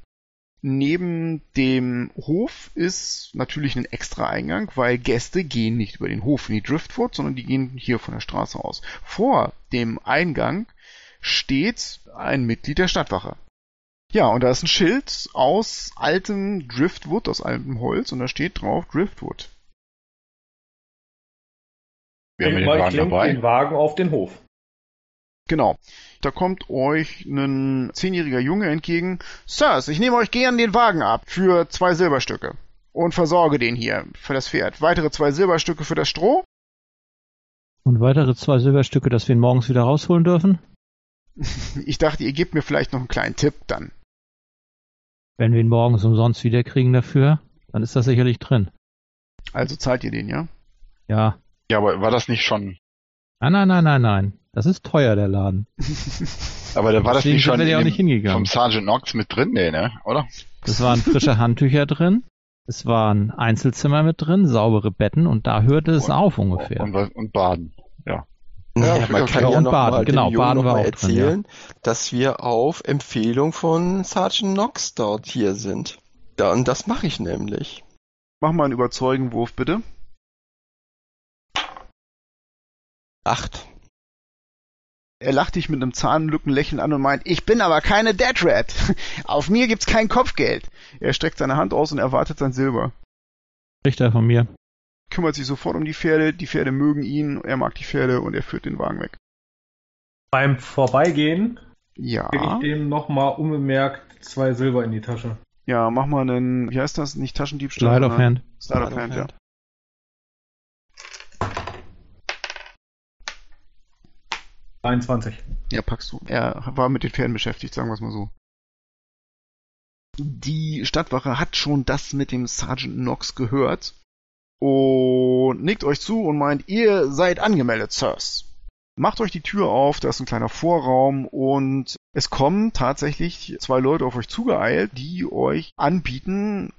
B: Neben dem Hof ist natürlich ein extra Eingang, weil Gäste gehen nicht über den Hof in die Driftwood, sondern die gehen hier von der Straße aus. Vor dem Eingang steht ein Mitglied der Stadtwache. Ja, und da ist ein Schild aus altem Driftwood, aus altem Holz, und da steht drauf Driftwood.
E: Wir haben den Wagen dabei.
H: den Wagen auf den Hof.
B: Genau. Da kommt euch ein zehnjähriger Junge entgegen. Sirs, ich nehme euch gern den Wagen ab für zwei Silberstücke und versorge den hier für das Pferd. Weitere zwei Silberstücke für das Stroh.
C: Und weitere zwei Silberstücke, dass wir ihn morgens wieder rausholen dürfen? (laughs)
B: Ich dachte, ihr gebt mir vielleicht noch einen kleinen Tipp dann.
C: Wenn wir ihn morgens umsonst wiederkriegen dafür, dann ist das sicherlich drin.
B: Also zahlt ihr den, ja?
C: Ja.
E: Ja, aber war das nicht schon,
C: Nein, nein, nein, nein, nein. Das ist teuer, der Laden. (laughs)
E: aber da war das nicht
C: sind
E: schon
C: ja auch
E: dem,
C: hingegangen.
E: vom Sergeant Knox mit drin? Nee, ne? Oder?
C: Es waren frische (laughs) Handtücher drin. Es waren Einzelzimmer mit drin, saubere Betten und da hörte es
E: Und-
C: auf ungefähr.
E: Und, und Baden. Ja.
F: Ja,
E: okay,
F: man kann
C: Ja,
F: ja
C: und
F: noch
C: Baden,
F: mal
C: genau, Baden
F: noch
C: war
F: mal
C: auch drin, ja.
F: erzählen, dass wir auf Empfehlung von Sergeant Knox dort hier sind. Ja, und das mache ich nämlich.
B: Mach mal einen Überzeugenwurf, bitte.
F: Acht.
B: Er lacht dich mit einem Zahnlückenlächeln an und meint, ich bin aber keine Dead Rat. (laughs) Auf mir gibt's kein Kopfgeld. Er streckt seine Hand aus und erwartet sein Silber.
C: Kriegt er von mir.
B: Kümmert sich sofort um die Pferde, die Pferde mögen ihn, er mag die Pferde und er führt den Wagen weg.
H: Beim Vorbeigehen
B: Ja.
H: kriege ich dem nochmal unbemerkt zwei Silber in die Tasche.
B: Ja, mach mal einen, wie heißt das? Nicht Taschendiebstahl.
C: Slide of Hand.
B: Slide of Hand, ja.
H: 23.
B: Ja, packst du. Er war mit den Pferden beschäftigt, sagen wir es mal so. Die Stadtwache hat schon das mit dem Sergeant Knox gehört und nickt euch zu und meint, ihr seid angemeldet, Sirs. Macht euch die Tür auf, da ist ein kleiner Vorraum und es kommen tatsächlich zwei Leute auf euch zugeeilt, die euch anbieten,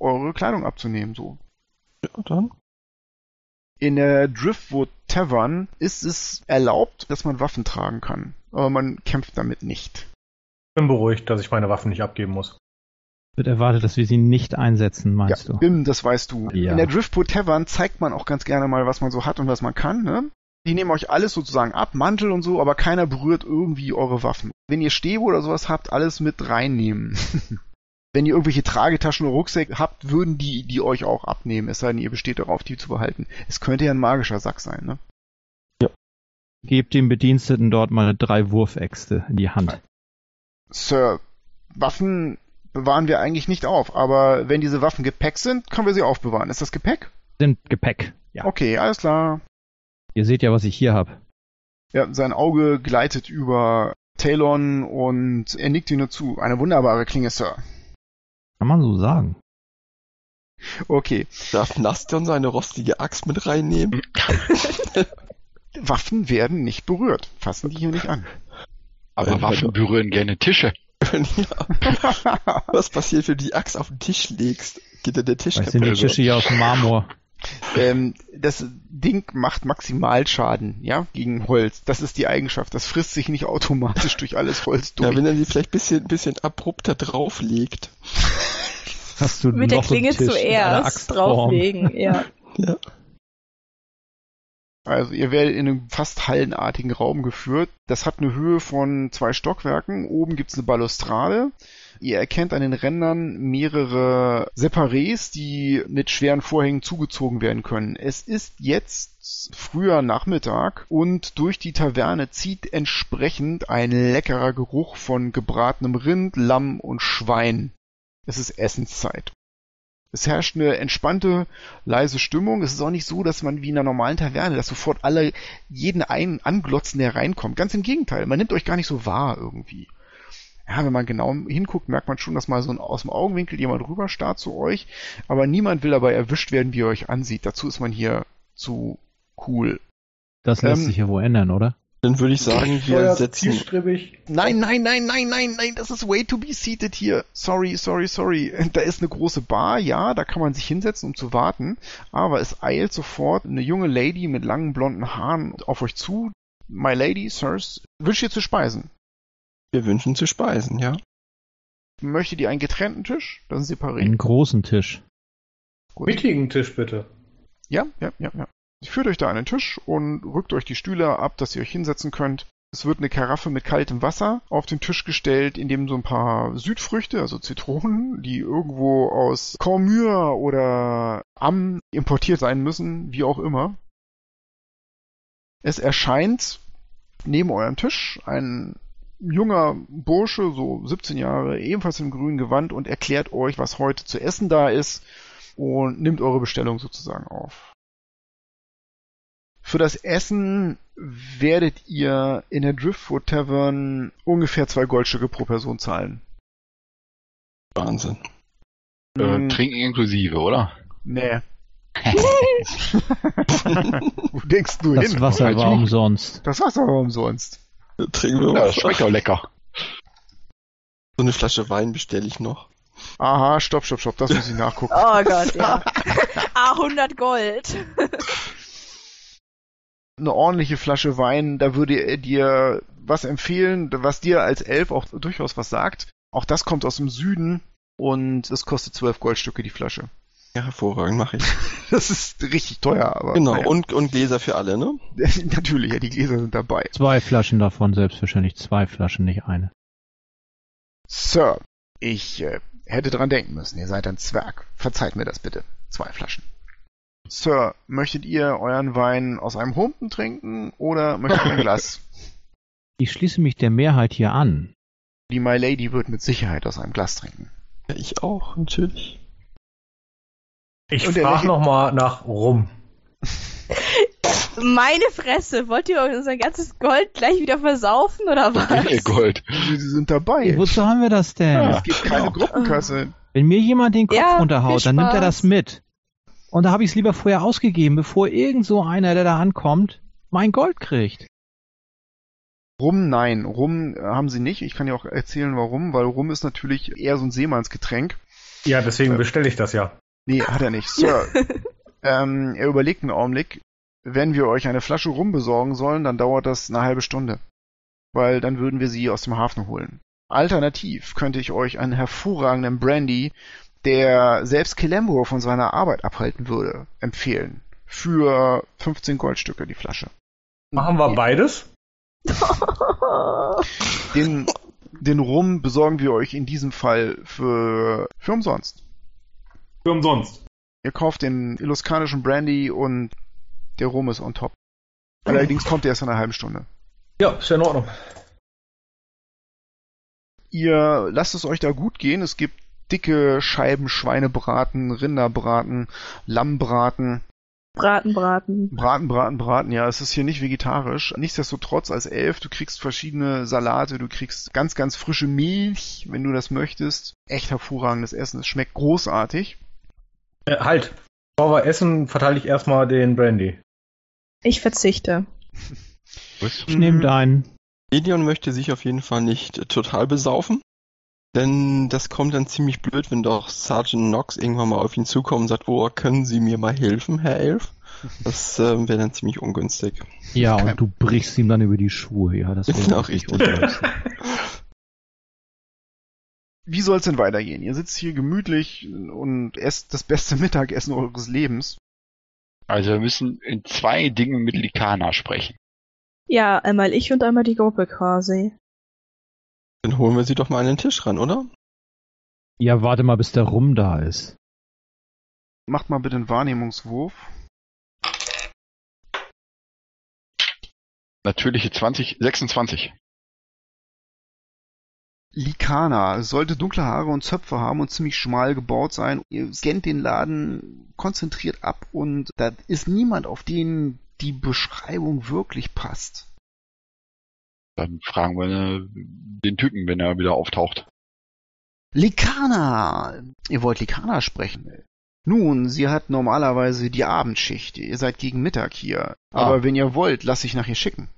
B: eure Kleidung abzunehmen, so.
F: Ja, dann.
B: In der Driftwood Tavern ist es erlaubt, dass man Waffen tragen kann, aber man kämpft damit nicht.
H: Bin beruhigt, dass ich meine Waffen nicht abgeben muss.
C: Wird erwartet, dass wir sie nicht einsetzen, meinst
B: ja,
C: du?
B: Bim, das weißt du.
C: Ja.
B: In der Driftwood Tavern zeigt man auch ganz gerne mal, was man so hat und was man kann, ne? Die nehmen euch alles sozusagen ab, Mantel und so, aber keiner berührt irgendwie eure Waffen. Wenn ihr Stäbe oder sowas habt, alles mit reinnehmen. (laughs) Wenn ihr irgendwelche Tragetaschen oder Rucksäcke habt, würden die die euch auch abnehmen, es sei denn, ihr besteht darauf, die zu behalten. Es könnte ja ein magischer Sack sein, ne?
C: Gebt dem Bediensteten dort mal drei Wurfäxte in die Hand.
B: Sir, Waffen bewahren wir eigentlich nicht auf, aber wenn diese Waffen Gepäck sind, können wir sie aufbewahren. Ist das Gepäck?
C: Sind Gepäck. Ja.
B: Okay, alles klar.
C: Ihr seht ja, was ich hier habe.
B: Ja, sein Auge gleitet über Talon und er nickt dir nur zu. Eine wunderbare Klinge, Sir.
C: Kann man so sagen.
B: Okay.
F: Darf Nastion seine rostige Axt mit reinnehmen? (laughs)
B: Waffen werden nicht berührt. Fassen die hier nicht an.
E: Aber Waffen berühren gerne Tische.
F: ja. (laughs) Was passiert, wenn du die Axt auf den Tisch legst? Geht dann der Tisch
C: Vielleicht sind die
F: kaputt?
C: Tische hier aus Marmor.
B: Ähm, das Ding macht Maximalschaden, ja, gegen Holz. Das ist die Eigenschaft. Das frisst sich nicht automatisch durch alles Holz durch.
F: Ja, wenn er die vielleicht ein bisschen, bisschen abrupter drauflegt.
C: Hast du
D: Mit der
C: noch einen
D: Klinge zuerst drauflegen, ja.
F: Ja.
B: Also ihr werdet in einen fast hallenartigen Raum geführt. Das hat eine Höhe von zwei Stockwerken. Oben gibt's eine Balustrade. Ihr erkennt an den Rändern mehrere Separés, die mit schweren Vorhängen zugezogen werden können. Es ist jetzt früher Nachmittag und durch die Taverne zieht entsprechend ein leckerer Geruch von gebratenem Rind, Lamm und Schwein. Es ist Essenszeit. Es herrscht eine entspannte, leise Stimmung. Es ist auch nicht so, dass man wie in einer normalen Taverne, dass sofort alle jeden einen anglotzen, der reinkommt. Ganz im Gegenteil, man nimmt euch gar nicht so wahr irgendwie. Ja, wenn man genau hinguckt, merkt man schon, dass mal so ein, aus dem Augenwinkel jemand rüber starrt zu euch, aber niemand will dabei erwischt werden, wie er euch ansieht. Dazu ist man hier zu cool.
C: Das lässt
B: Ähm,
C: sich ja wohl ändern, oder?
F: Dann würde ich sagen, wir
H: Steuert
F: setzen.
H: zielstrebig.
B: Nein, nein, nein, nein, nein, nein, das ist way to be seated hier. Sorry, sorry, sorry. (laughs) Da ist eine große Bar, ja, da kann man sich hinsetzen, um zu warten. Aber es eilt sofort eine junge Lady mit langen blonden Haaren auf euch zu. My lady, sirs, wünscht ihr zu speisen?
F: Wir wünschen zu speisen, ja.
B: Möchtet ihr einen getrennten Tisch? Das ist separat.
C: Einen großen Tisch.
B: Gut.
H: Mittigen Tisch bitte.
B: Ja, ja, ja, ja. Sie führt euch da an den Tisch und rückt euch die Stühle ab, dass ihr euch hinsetzen könnt. Es wird eine Karaffe mit kaltem Wasser auf den Tisch gestellt, in dem so ein paar Südfrüchte, also Zitronen, die irgendwo aus Cormure oder Am importiert sein müssen, wie auch immer. Es erscheint neben eurem Tisch ein junger Bursche, so 17 Jahre, ebenfalls im grünen Gewand und erklärt euch, was heute zu essen da ist und nimmt eure Bestellung sozusagen auf. Für das Essen werdet ihr in der Driftwood Tavern ungefähr zwei Goldstücke pro Person zahlen.
F: Wahnsinn.
E: Äh,
B: Hm,
E: Trinken inklusive, oder?
B: nee. (laughs) (laughs) Wo denkst du
C: Das
B: hin?
C: Wasser
E: Weißt
C: war umsonst.
B: Das Wasser war umsonst.
F: Trinken wir
E: Ja, das schmeckt auch lecker.
F: So eine Flasche Wein bestelle ich noch.
B: Aha, stopp, stopp, stopp, das muss ich nachgucken.
D: Oh Gott, ja. (laughs) Ah, 100 Gold. (laughs)
B: Eine ordentliche Flasche Wein, da würde er dir was empfehlen, was dir als Elf auch durchaus was sagt. Auch das kommt aus dem Süden und es kostet zwölf Goldstücke die Flasche.
F: Ja, hervorragend, mache ich. (laughs)
B: Das ist richtig teuer, aber.
F: Genau,
B: naja.
F: und, und Gläser für alle, ne? (laughs)
B: Natürlich, ja, die Gläser sind dabei.
C: Zwei Flaschen davon, selbstverständlich. Zwei Flaschen, nicht eine.
I: Sir, ich äh, hätte dran denken müssen. Ihr seid ein Zwerg. Verzeiht mir das bitte. Zwei Flaschen.
B: Sir, möchtet ihr euren Wein aus einem Humpen trinken oder möchtet ihr ein (laughs) Glas?
C: Ich schließe mich der Mehrheit hier an.
B: Die My Lady wird mit Sicherheit aus einem Glas trinken.
F: Ja, ich auch, natürlich.
H: Ich frage nochmal nach rum.
D: Meine Fresse, wollt ihr unser ganzes Gold gleich wieder versaufen oder was?
E: Gold.
B: Sie sind dabei.
C: Wozu haben wir das denn?
B: Es gibt keine Gruppenkasse.
C: Wenn mir jemand den Kopf
D: Ja,
C: runterhaut, dann nimmt er das mit. Und da habe ich es lieber vorher ausgegeben, bevor irgend so einer, der da ankommt, mein Gold kriegt.
B: Rum, nein. Rum äh, haben sie nicht. Ich kann ja auch erzählen, warum. Weil Rum ist natürlich eher so ein Seemannsgetränk.
H: Ja, deswegen bestelle ich das ja.
B: Nee, hat er nicht. Sir, (laughs) ähm, er überlegt einen Augenblick. Wenn wir euch eine Flasche Rum besorgen sollen, dann dauert das eine halbe Stunde. Weil dann würden wir sie aus dem Hafen holen. Alternativ könnte ich euch einen hervorragenden Brandy, der selbst Kilembo von seiner Arbeit abhalten würde, empfehlen. Für 15 Goldstücke die Flasche.
H: Machen wir beides?
B: Den, den Rum besorgen wir euch in diesem Fall für, für umsonst.
H: Für umsonst.
B: Ihr kauft den illuskanischen Brandy und der Rum ist on top. Allerdings kommt er erst in einer halben Stunde.
H: Ja, ist ja in Ordnung.
B: Ihr lasst es euch da gut gehen. Es gibt dicke Scheiben Schweinebraten, Rinderbraten, Lammbraten,
D: Braten, braten.
B: Braten, Braten, Braten. Ja, es ist hier nicht vegetarisch. Nichtsdestotrotz als Elf, du kriegst verschiedene Salate, du kriegst ganz, ganz frische Milch, wenn du das möchtest. Echt hervorragendes Essen. Es schmeckt großartig.
H: Äh, halt. Bevor wir essen, verteile ich erstmal den Brandy.
D: Ich verzichte.
C: Ich nehme deinen.
F: Gideon möchte sich auf jeden Fall nicht total besaufen. Denn das kommt dann ziemlich blöd, wenn doch Sergeant Knox irgendwann mal auf ihn zukommt und sagt, wo können Sie mir mal helfen, Herr Elf? Das ähm, wäre dann ziemlich ungünstig.
C: Ja, und du brichst ihm dann über die Schuhe. Ja, das wäre
F: Auch
C: wirklich
F: richtig.
C: ungünstig. (laughs)
B: Wie soll's denn weitergehen? Ihr sitzt hier gemütlich und esst das beste (laughs) Mittagessen eures Lebens.
E: Also wir müssen in zwei Dingen mit Likana sprechen.
D: Ja, einmal ich und einmal die Gruppe quasi.
F: Dann holen wir sie doch mal an den Tisch ran, oder?
C: Ja, warte mal, bis der Rum da ist.
B: Macht mal bitte einen Wahrnehmungswurf.
E: Natürliche 20, 26.
B: Likana sollte dunkle Haare und Zöpfe haben und ziemlich schmal gebaut sein. Ihr scannt den Laden konzentriert ab und da ist niemand, auf den die Beschreibung wirklich passt.
E: Dann fragen wir äh, den Typen, wenn er wieder auftaucht.
B: Likana! Ihr wollt Likana sprechen. Nun, sie hat normalerweise die Abendschicht. Ihr seid gegen Mittag hier. Aber
E: Ah.
B: wenn ihr wollt, lass ich nachher schicken.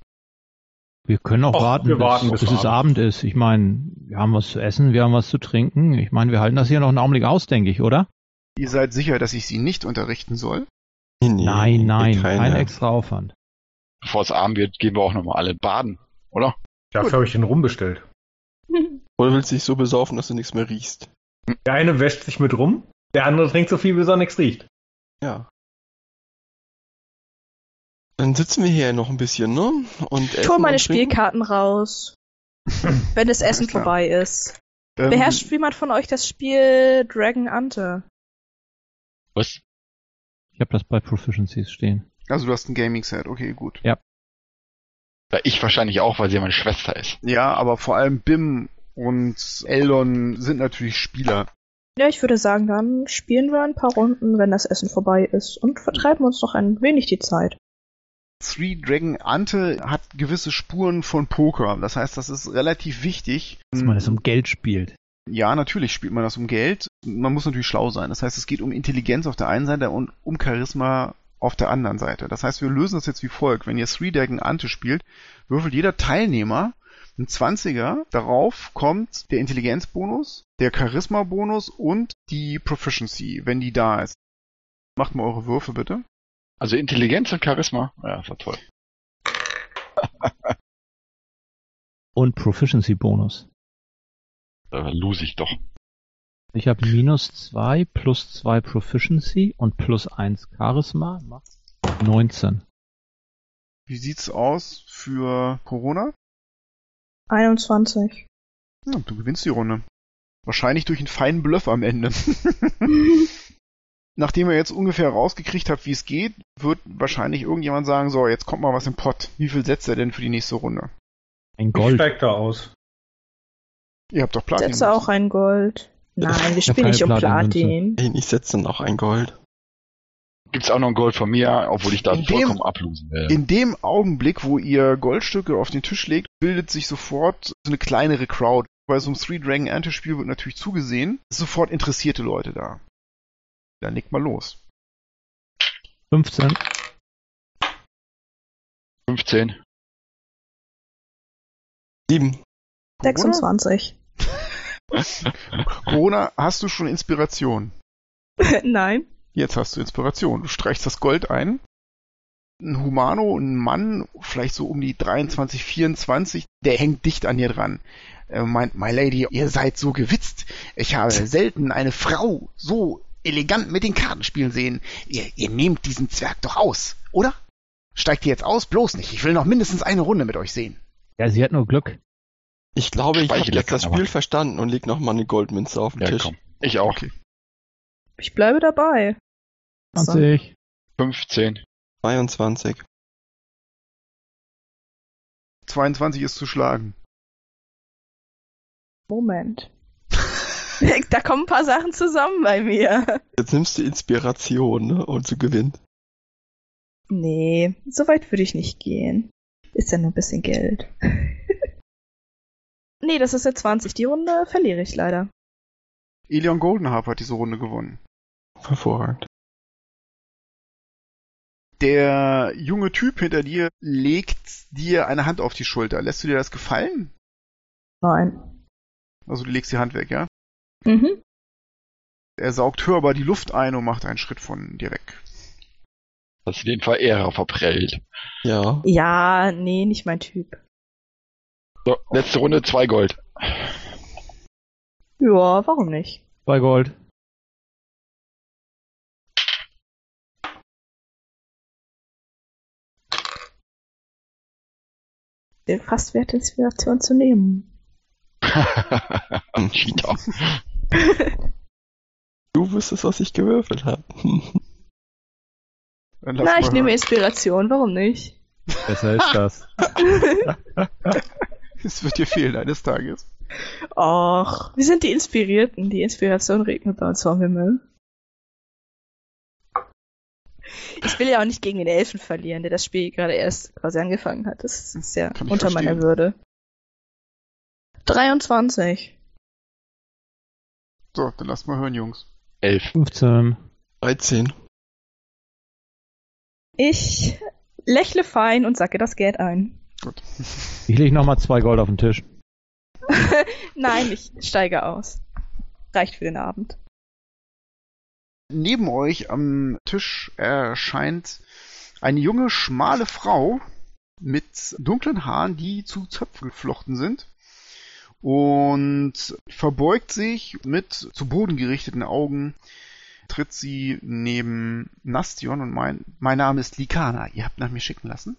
C: Wir können auch
H: Och,
C: warten,
H: wir warten,
C: bis,
H: bis
C: bis es
H: Abend.
C: Abend ist. Ich meine, wir haben was zu essen, wir haben was zu trinken. Ich meine, wir halten das hier noch einen Augenblick aus, denke ich, oder?
B: Ihr seid sicher, dass ich sie nicht unterrichten soll?
F: Nee, nee,
C: nein, nein,
F: keine.
C: kein extra Aufwand.
E: Bevor es Abend wird, gehen wir auch nochmal alle baden, oder?
H: Dafür habe ich den Rum bestellt. (laughs)
F: Oder willst du dich so besaufen, dass du nichts mehr riechst?
H: Der eine wäscht sich mit rum, der andere trinkt so viel, bis er nichts riecht.
F: Ja. Dann sitzen wir hier noch ein bisschen, ne? Und
D: Ich hol meine. Spielkarten raus. (laughs) wenn das Essen vorbei ist.
B: Ähm,
D: Beherrscht jemand von euch das Spiel Dragon Ante?
E: Was?
C: Ich habe das bei Proficiencies stehen.
B: Also du hast ein Gaming-Set, okay, gut.
E: Ja, ich wahrscheinlich auch, weil sie meine Schwester ist.
B: Ja, aber vor allem Bim und Eldon sind natürlich Spieler.
D: Ja, ich würde sagen, dann spielen wir ein paar Runden, wenn das Essen vorbei ist und vertreiben uns noch ein wenig die Zeit.
B: Three Dragon Ante hat gewisse Spuren von Poker. Das heißt, das ist relativ wichtig.
C: Dass man das um Geld spielt.
B: Ja, natürlich spielt man das um Geld. Man muss natürlich schlau sein. Das heißt, es geht um Intelligenz auf der einen Seite und um Charisma auf der anderen Seite. Das heißt, wir lösen das jetzt wie folgt. Wenn ihr Three Dragon Ante spielt, würfelt jeder Teilnehmer ein 20er. Darauf kommt der Intelligenzbonus, der Charisma-Bonus und die Proficiency, wenn die da ist. Macht mal eure Würfe bitte.
E: Also Intelligenz und Charisma. Ja, das war toll. (laughs)
C: Und Proficiency-Bonus.
E: Da lose ich doch.
C: Ich habe minus zwei plus zwei Proficiency und plus eins Charisma. Macht 19.
B: Wie sieht's aus für Corona?
D: 21.
B: Ja, du gewinnst die Runde. Wahrscheinlich durch einen feinen Bluff am Ende. (laughs) Nachdem ihr jetzt ungefähr rausgekriegt habt, wie es geht, wird wahrscheinlich irgendjemand sagen, so, jetzt kommt mal was im Pott. Wie viel setzt er denn für die nächste Runde?
C: Ein
H: Ich
C: Gold.
H: steig da aus.
B: Ihr habt doch Platin.
D: Setze auch ein Gold. Nein, wir spielen nicht um Platin.
F: Ich setze noch ein Gold.
E: Gibt's auch noch ein Gold von mir, obwohl ich da
B: In dem-
E: vollkommen ablosen will.
B: In dem Augenblick, wo ihr Goldstücke auf den Tisch legt, bildet sich sofort so eine kleinere Crowd. Bei so einem Three Dragon Ante Spiel wird natürlich zugesehen. Es sind Sofort interessierte Leute da. Dann legt mal los.
C: 15.
E: 15.
F: 7.
D: 26.
B: Corona, hast du schon Inspiration? (laughs)
D: Nein.
B: Jetzt hast du Inspiration. Du streichst das Gold ein. Ein Humano, ein Mann, vielleicht so um die 23, 24, der hängt dicht an dir dran. Er meint, My Lady, ihr seid so gewitzt. Ich habe (laughs) selten eine Frau so elegant mit den Karten spielen sehen. Ihr, ihr nehmt diesen Zwerg doch aus, oder? Steigt ihr jetzt aus? Bloß nicht. Ich will noch mindestens eine Runde mit euch sehen.
C: Ja, sie hat nur Glück.
F: Ich glaube, ich habe jetzt das
E: aber.
F: Spiel verstanden und leg noch mal eine Goldmünze auf den
E: Ja,
F: Tisch.
E: komm. Ich auch.
B: Okay.
D: Ich bleibe dabei.
C: 20.
E: 15.
F: 22.
B: 22 ist zu schlagen.
D: Moment. (laughs) da kommen ein paar Sachen zusammen bei mir.
F: Jetzt nimmst du Inspiration, ne? Und zu gewinnen.
D: Nee, so weit würde ich nicht gehen. Ist ja nur ein bisschen Geld. (laughs) nee, das ist ja 20. Die Runde verliere ich leider.
B: Elion Goldenharp hat diese Runde gewonnen.
F: Hervorragend.
B: Der junge Typ hinter dir legt dir eine Hand auf die Schulter. Lässt du dir das gefallen?
D: Nein.
B: Also du legst die Hand weg, ja?
D: Mhm.
B: Er saugt hörbar die Luft ein und macht einen Schritt von dir weg.
E: Hast du den Verehrer verprellt.
F: Ja.
D: Ja, nee, nicht mein Typ.
E: So, letzte Runde, zwei Gold.
D: Ja, warum nicht?
C: Zwei Gold.
D: Den fast wert Inspiration zu nehmen. (laughs)
E: Cheater.
F: Du wüsstest, was ich gewürfelt habe. (laughs)
D: Na, ich nehme. Inspiration, warum nicht?
C: Besser ist das. (laughs)
B: Es wird dir fehlen eines Tages.
D: Och, wir sind die Inspirierten. Die Inspiration regnet bei uns vom Himmel. Ich will ja auch nicht gegen den Elfen verlieren, der das Spiel gerade erst quasi angefangen hat. Das ist ja unter meiner
B: verstehen.
D: Würde. 23.
B: So, dann lass mal hören, Jungs.
E: 11.
C: 15.
F: 13.
D: Ich lächle fein und sacke das Geld ein.
B: Gut. (laughs)
C: Ich lege nochmal zwei Gold auf den Tisch. (laughs)
D: Nein, ich steige aus. Reicht für den Abend.
B: Neben euch am Tisch erscheint eine junge, schmale Frau mit dunklen Haaren, die zu Zöpfen geflochten sind. Und verbeugt sich mit zu Boden gerichteten Augen, tritt sie neben Nastion und mein, mein Name ist Likana. Ihr habt nach mir schicken lassen?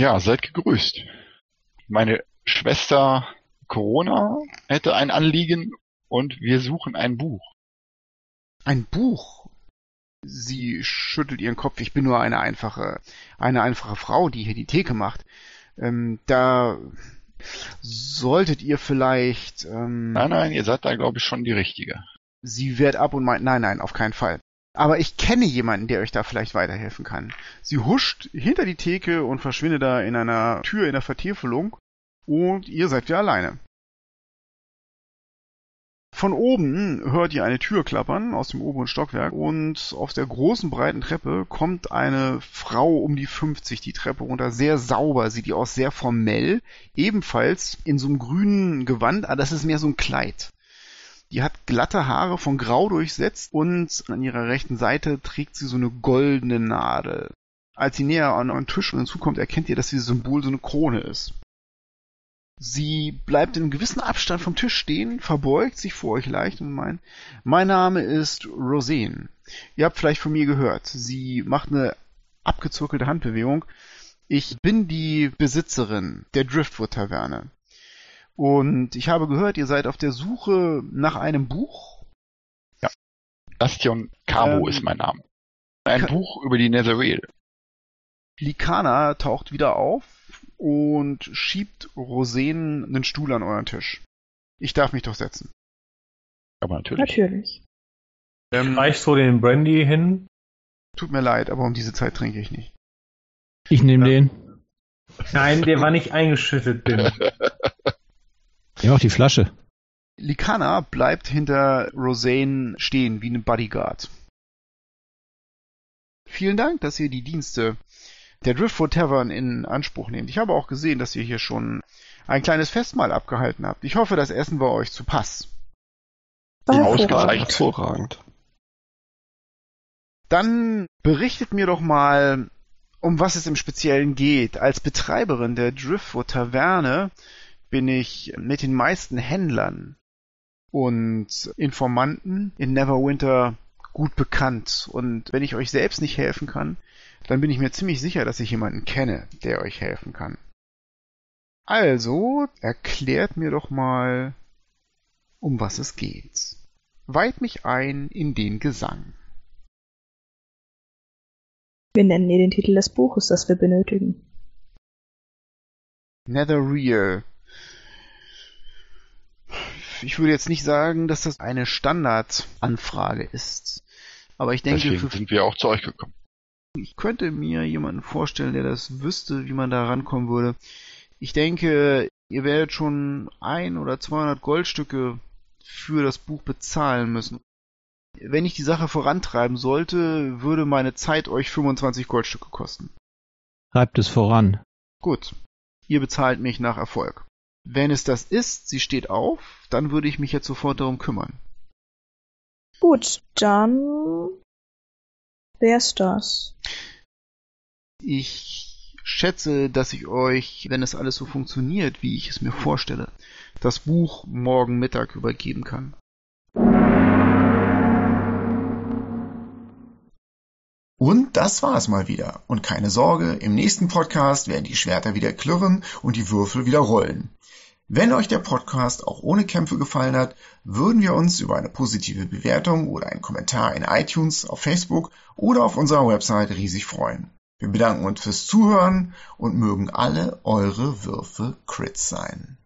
E: Ja, seid gegrüßt. Meine Schwester Corona hätte ein Anliegen und wir suchen ein Buch.
B: Ein Buch. Sie schüttelt ihren Kopf. Ich bin nur eine einfache, eine einfache Frau, die hier die Theke macht. Ähm, da solltet ihr vielleicht. Ähm,
E: Nein, nein, ihr seid da, glaube ich, schon die Richtige.
B: Sie wehrt ab und meint, nein, nein, auf keinen Fall. Aber ich kenne jemanden, der euch da vielleicht weiterhelfen kann. Sie huscht hinter die Theke und verschwindet da in einer Tür in der Vertiefelung und ihr seid wieder alleine. Von oben hört ihr eine Tür klappern aus dem oberen Stockwerk und auf der großen breiten Treppe kommt eine Frau um die 50 die Treppe runter. Sehr sauber, sieht die aus, sehr formell. Ebenfalls in so einem grünen Gewand, aber das ist mehr so ein Kleid. Die hat glatte Haare von Grau durchsetzt und an ihrer rechten Seite trägt sie so eine goldene Nadel. Als sie näher an einen Tisch hinzukommt, erkennt ihr, dass dieses Symbol so eine Krone ist. Sie bleibt in einem gewissen Abstand vom Tisch stehen, verbeugt sich vor euch leicht und meint, mein Name ist Rosine. Ihr habt vielleicht von mir gehört. Sie macht eine abgezirkelte Handbewegung. Ich bin die Besitzerin der Driftwood Taverne. Und ich habe gehört, ihr seid auf der Suche nach einem Buch.
E: Ja. Bastion Cabo ähm, ist mein Name. Ein Buch über die Netherreal.
B: Likana taucht wieder auf und schiebt Rosén einen Stuhl an euren Tisch. Ich darf mich doch setzen.
E: Aber natürlich.
D: Natürlich.
H: Ähm, Reicht so den Brandy hin?
B: Tut mir leid, aber um diese Zeit trinke ich nicht.
C: Ich nehme ja. den.
H: Nein, der war nicht eingeschüttet bin. (laughs)
C: Ja, auch die Flasche.
B: Likana bleibt hinter Rosane stehen wie ein Bodyguard. Vielen Dank, dass ihr die Dienste der Driftwood Tavern in Anspruch nehmt. Ich habe auch gesehen, dass ihr hier schon ein kleines Festmahl abgehalten habt. Ich hoffe, das Essen war euch zu Pass.
F: Ausgezeichnet. Hervorragend.
B: Dann berichtet mir doch mal, um was es im Speziellen geht. Als Betreiberin der Driftwood Taverne bin ich mit den meisten Händlern und Informanten in Neverwinter gut bekannt. Und wenn ich euch selbst nicht helfen kann, dann bin ich mir ziemlich sicher, dass ich jemanden kenne, der euch helfen kann. Also, erklärt mir doch mal, um was es geht. Weiht mich ein in den Gesang.
D: Wir nennen ihr den Titel des Buches, das wir benötigen.
B: Netherreal. Ich würde jetzt nicht sagen, dass das eine Standardanfrage ist. Aber ich denke,
E: Deswegen sind wir auch zu euch gekommen.
B: Ich könnte mir jemanden vorstellen, der das wüsste, wie man da rankommen würde. Ich denke, ihr werdet schon ein oder 200 Goldstücke für das Buch bezahlen müssen. Wenn ich die Sache vorantreiben sollte, würde meine Zeit euch 25 Goldstücke kosten.
C: Treibt es voran.
B: Gut. Ihr bezahlt mich nach Erfolg. Wenn es das ist, sie steht auf, dann würde ich mich jetzt sofort darum kümmern.
D: Gut, dann Wer ist das?
B: Ich schätze, dass ich euch, wenn es alles so funktioniert, wie ich es mir vorstelle, das Buch morgen Mittag übergeben kann.
A: Und das war es mal wieder. Und keine Sorge, im nächsten Podcast werden die Schwerter wieder klirren und die Würfel wieder rollen. Wenn euch der Podcast auch ohne Kämpfe gefallen hat, würden wir uns über eine positive Bewertung oder einen Kommentar in iTunes, auf Facebook oder auf unserer Website riesig freuen. Wir bedanken uns fürs Zuhören und mögen alle eure Würfe Crits sein.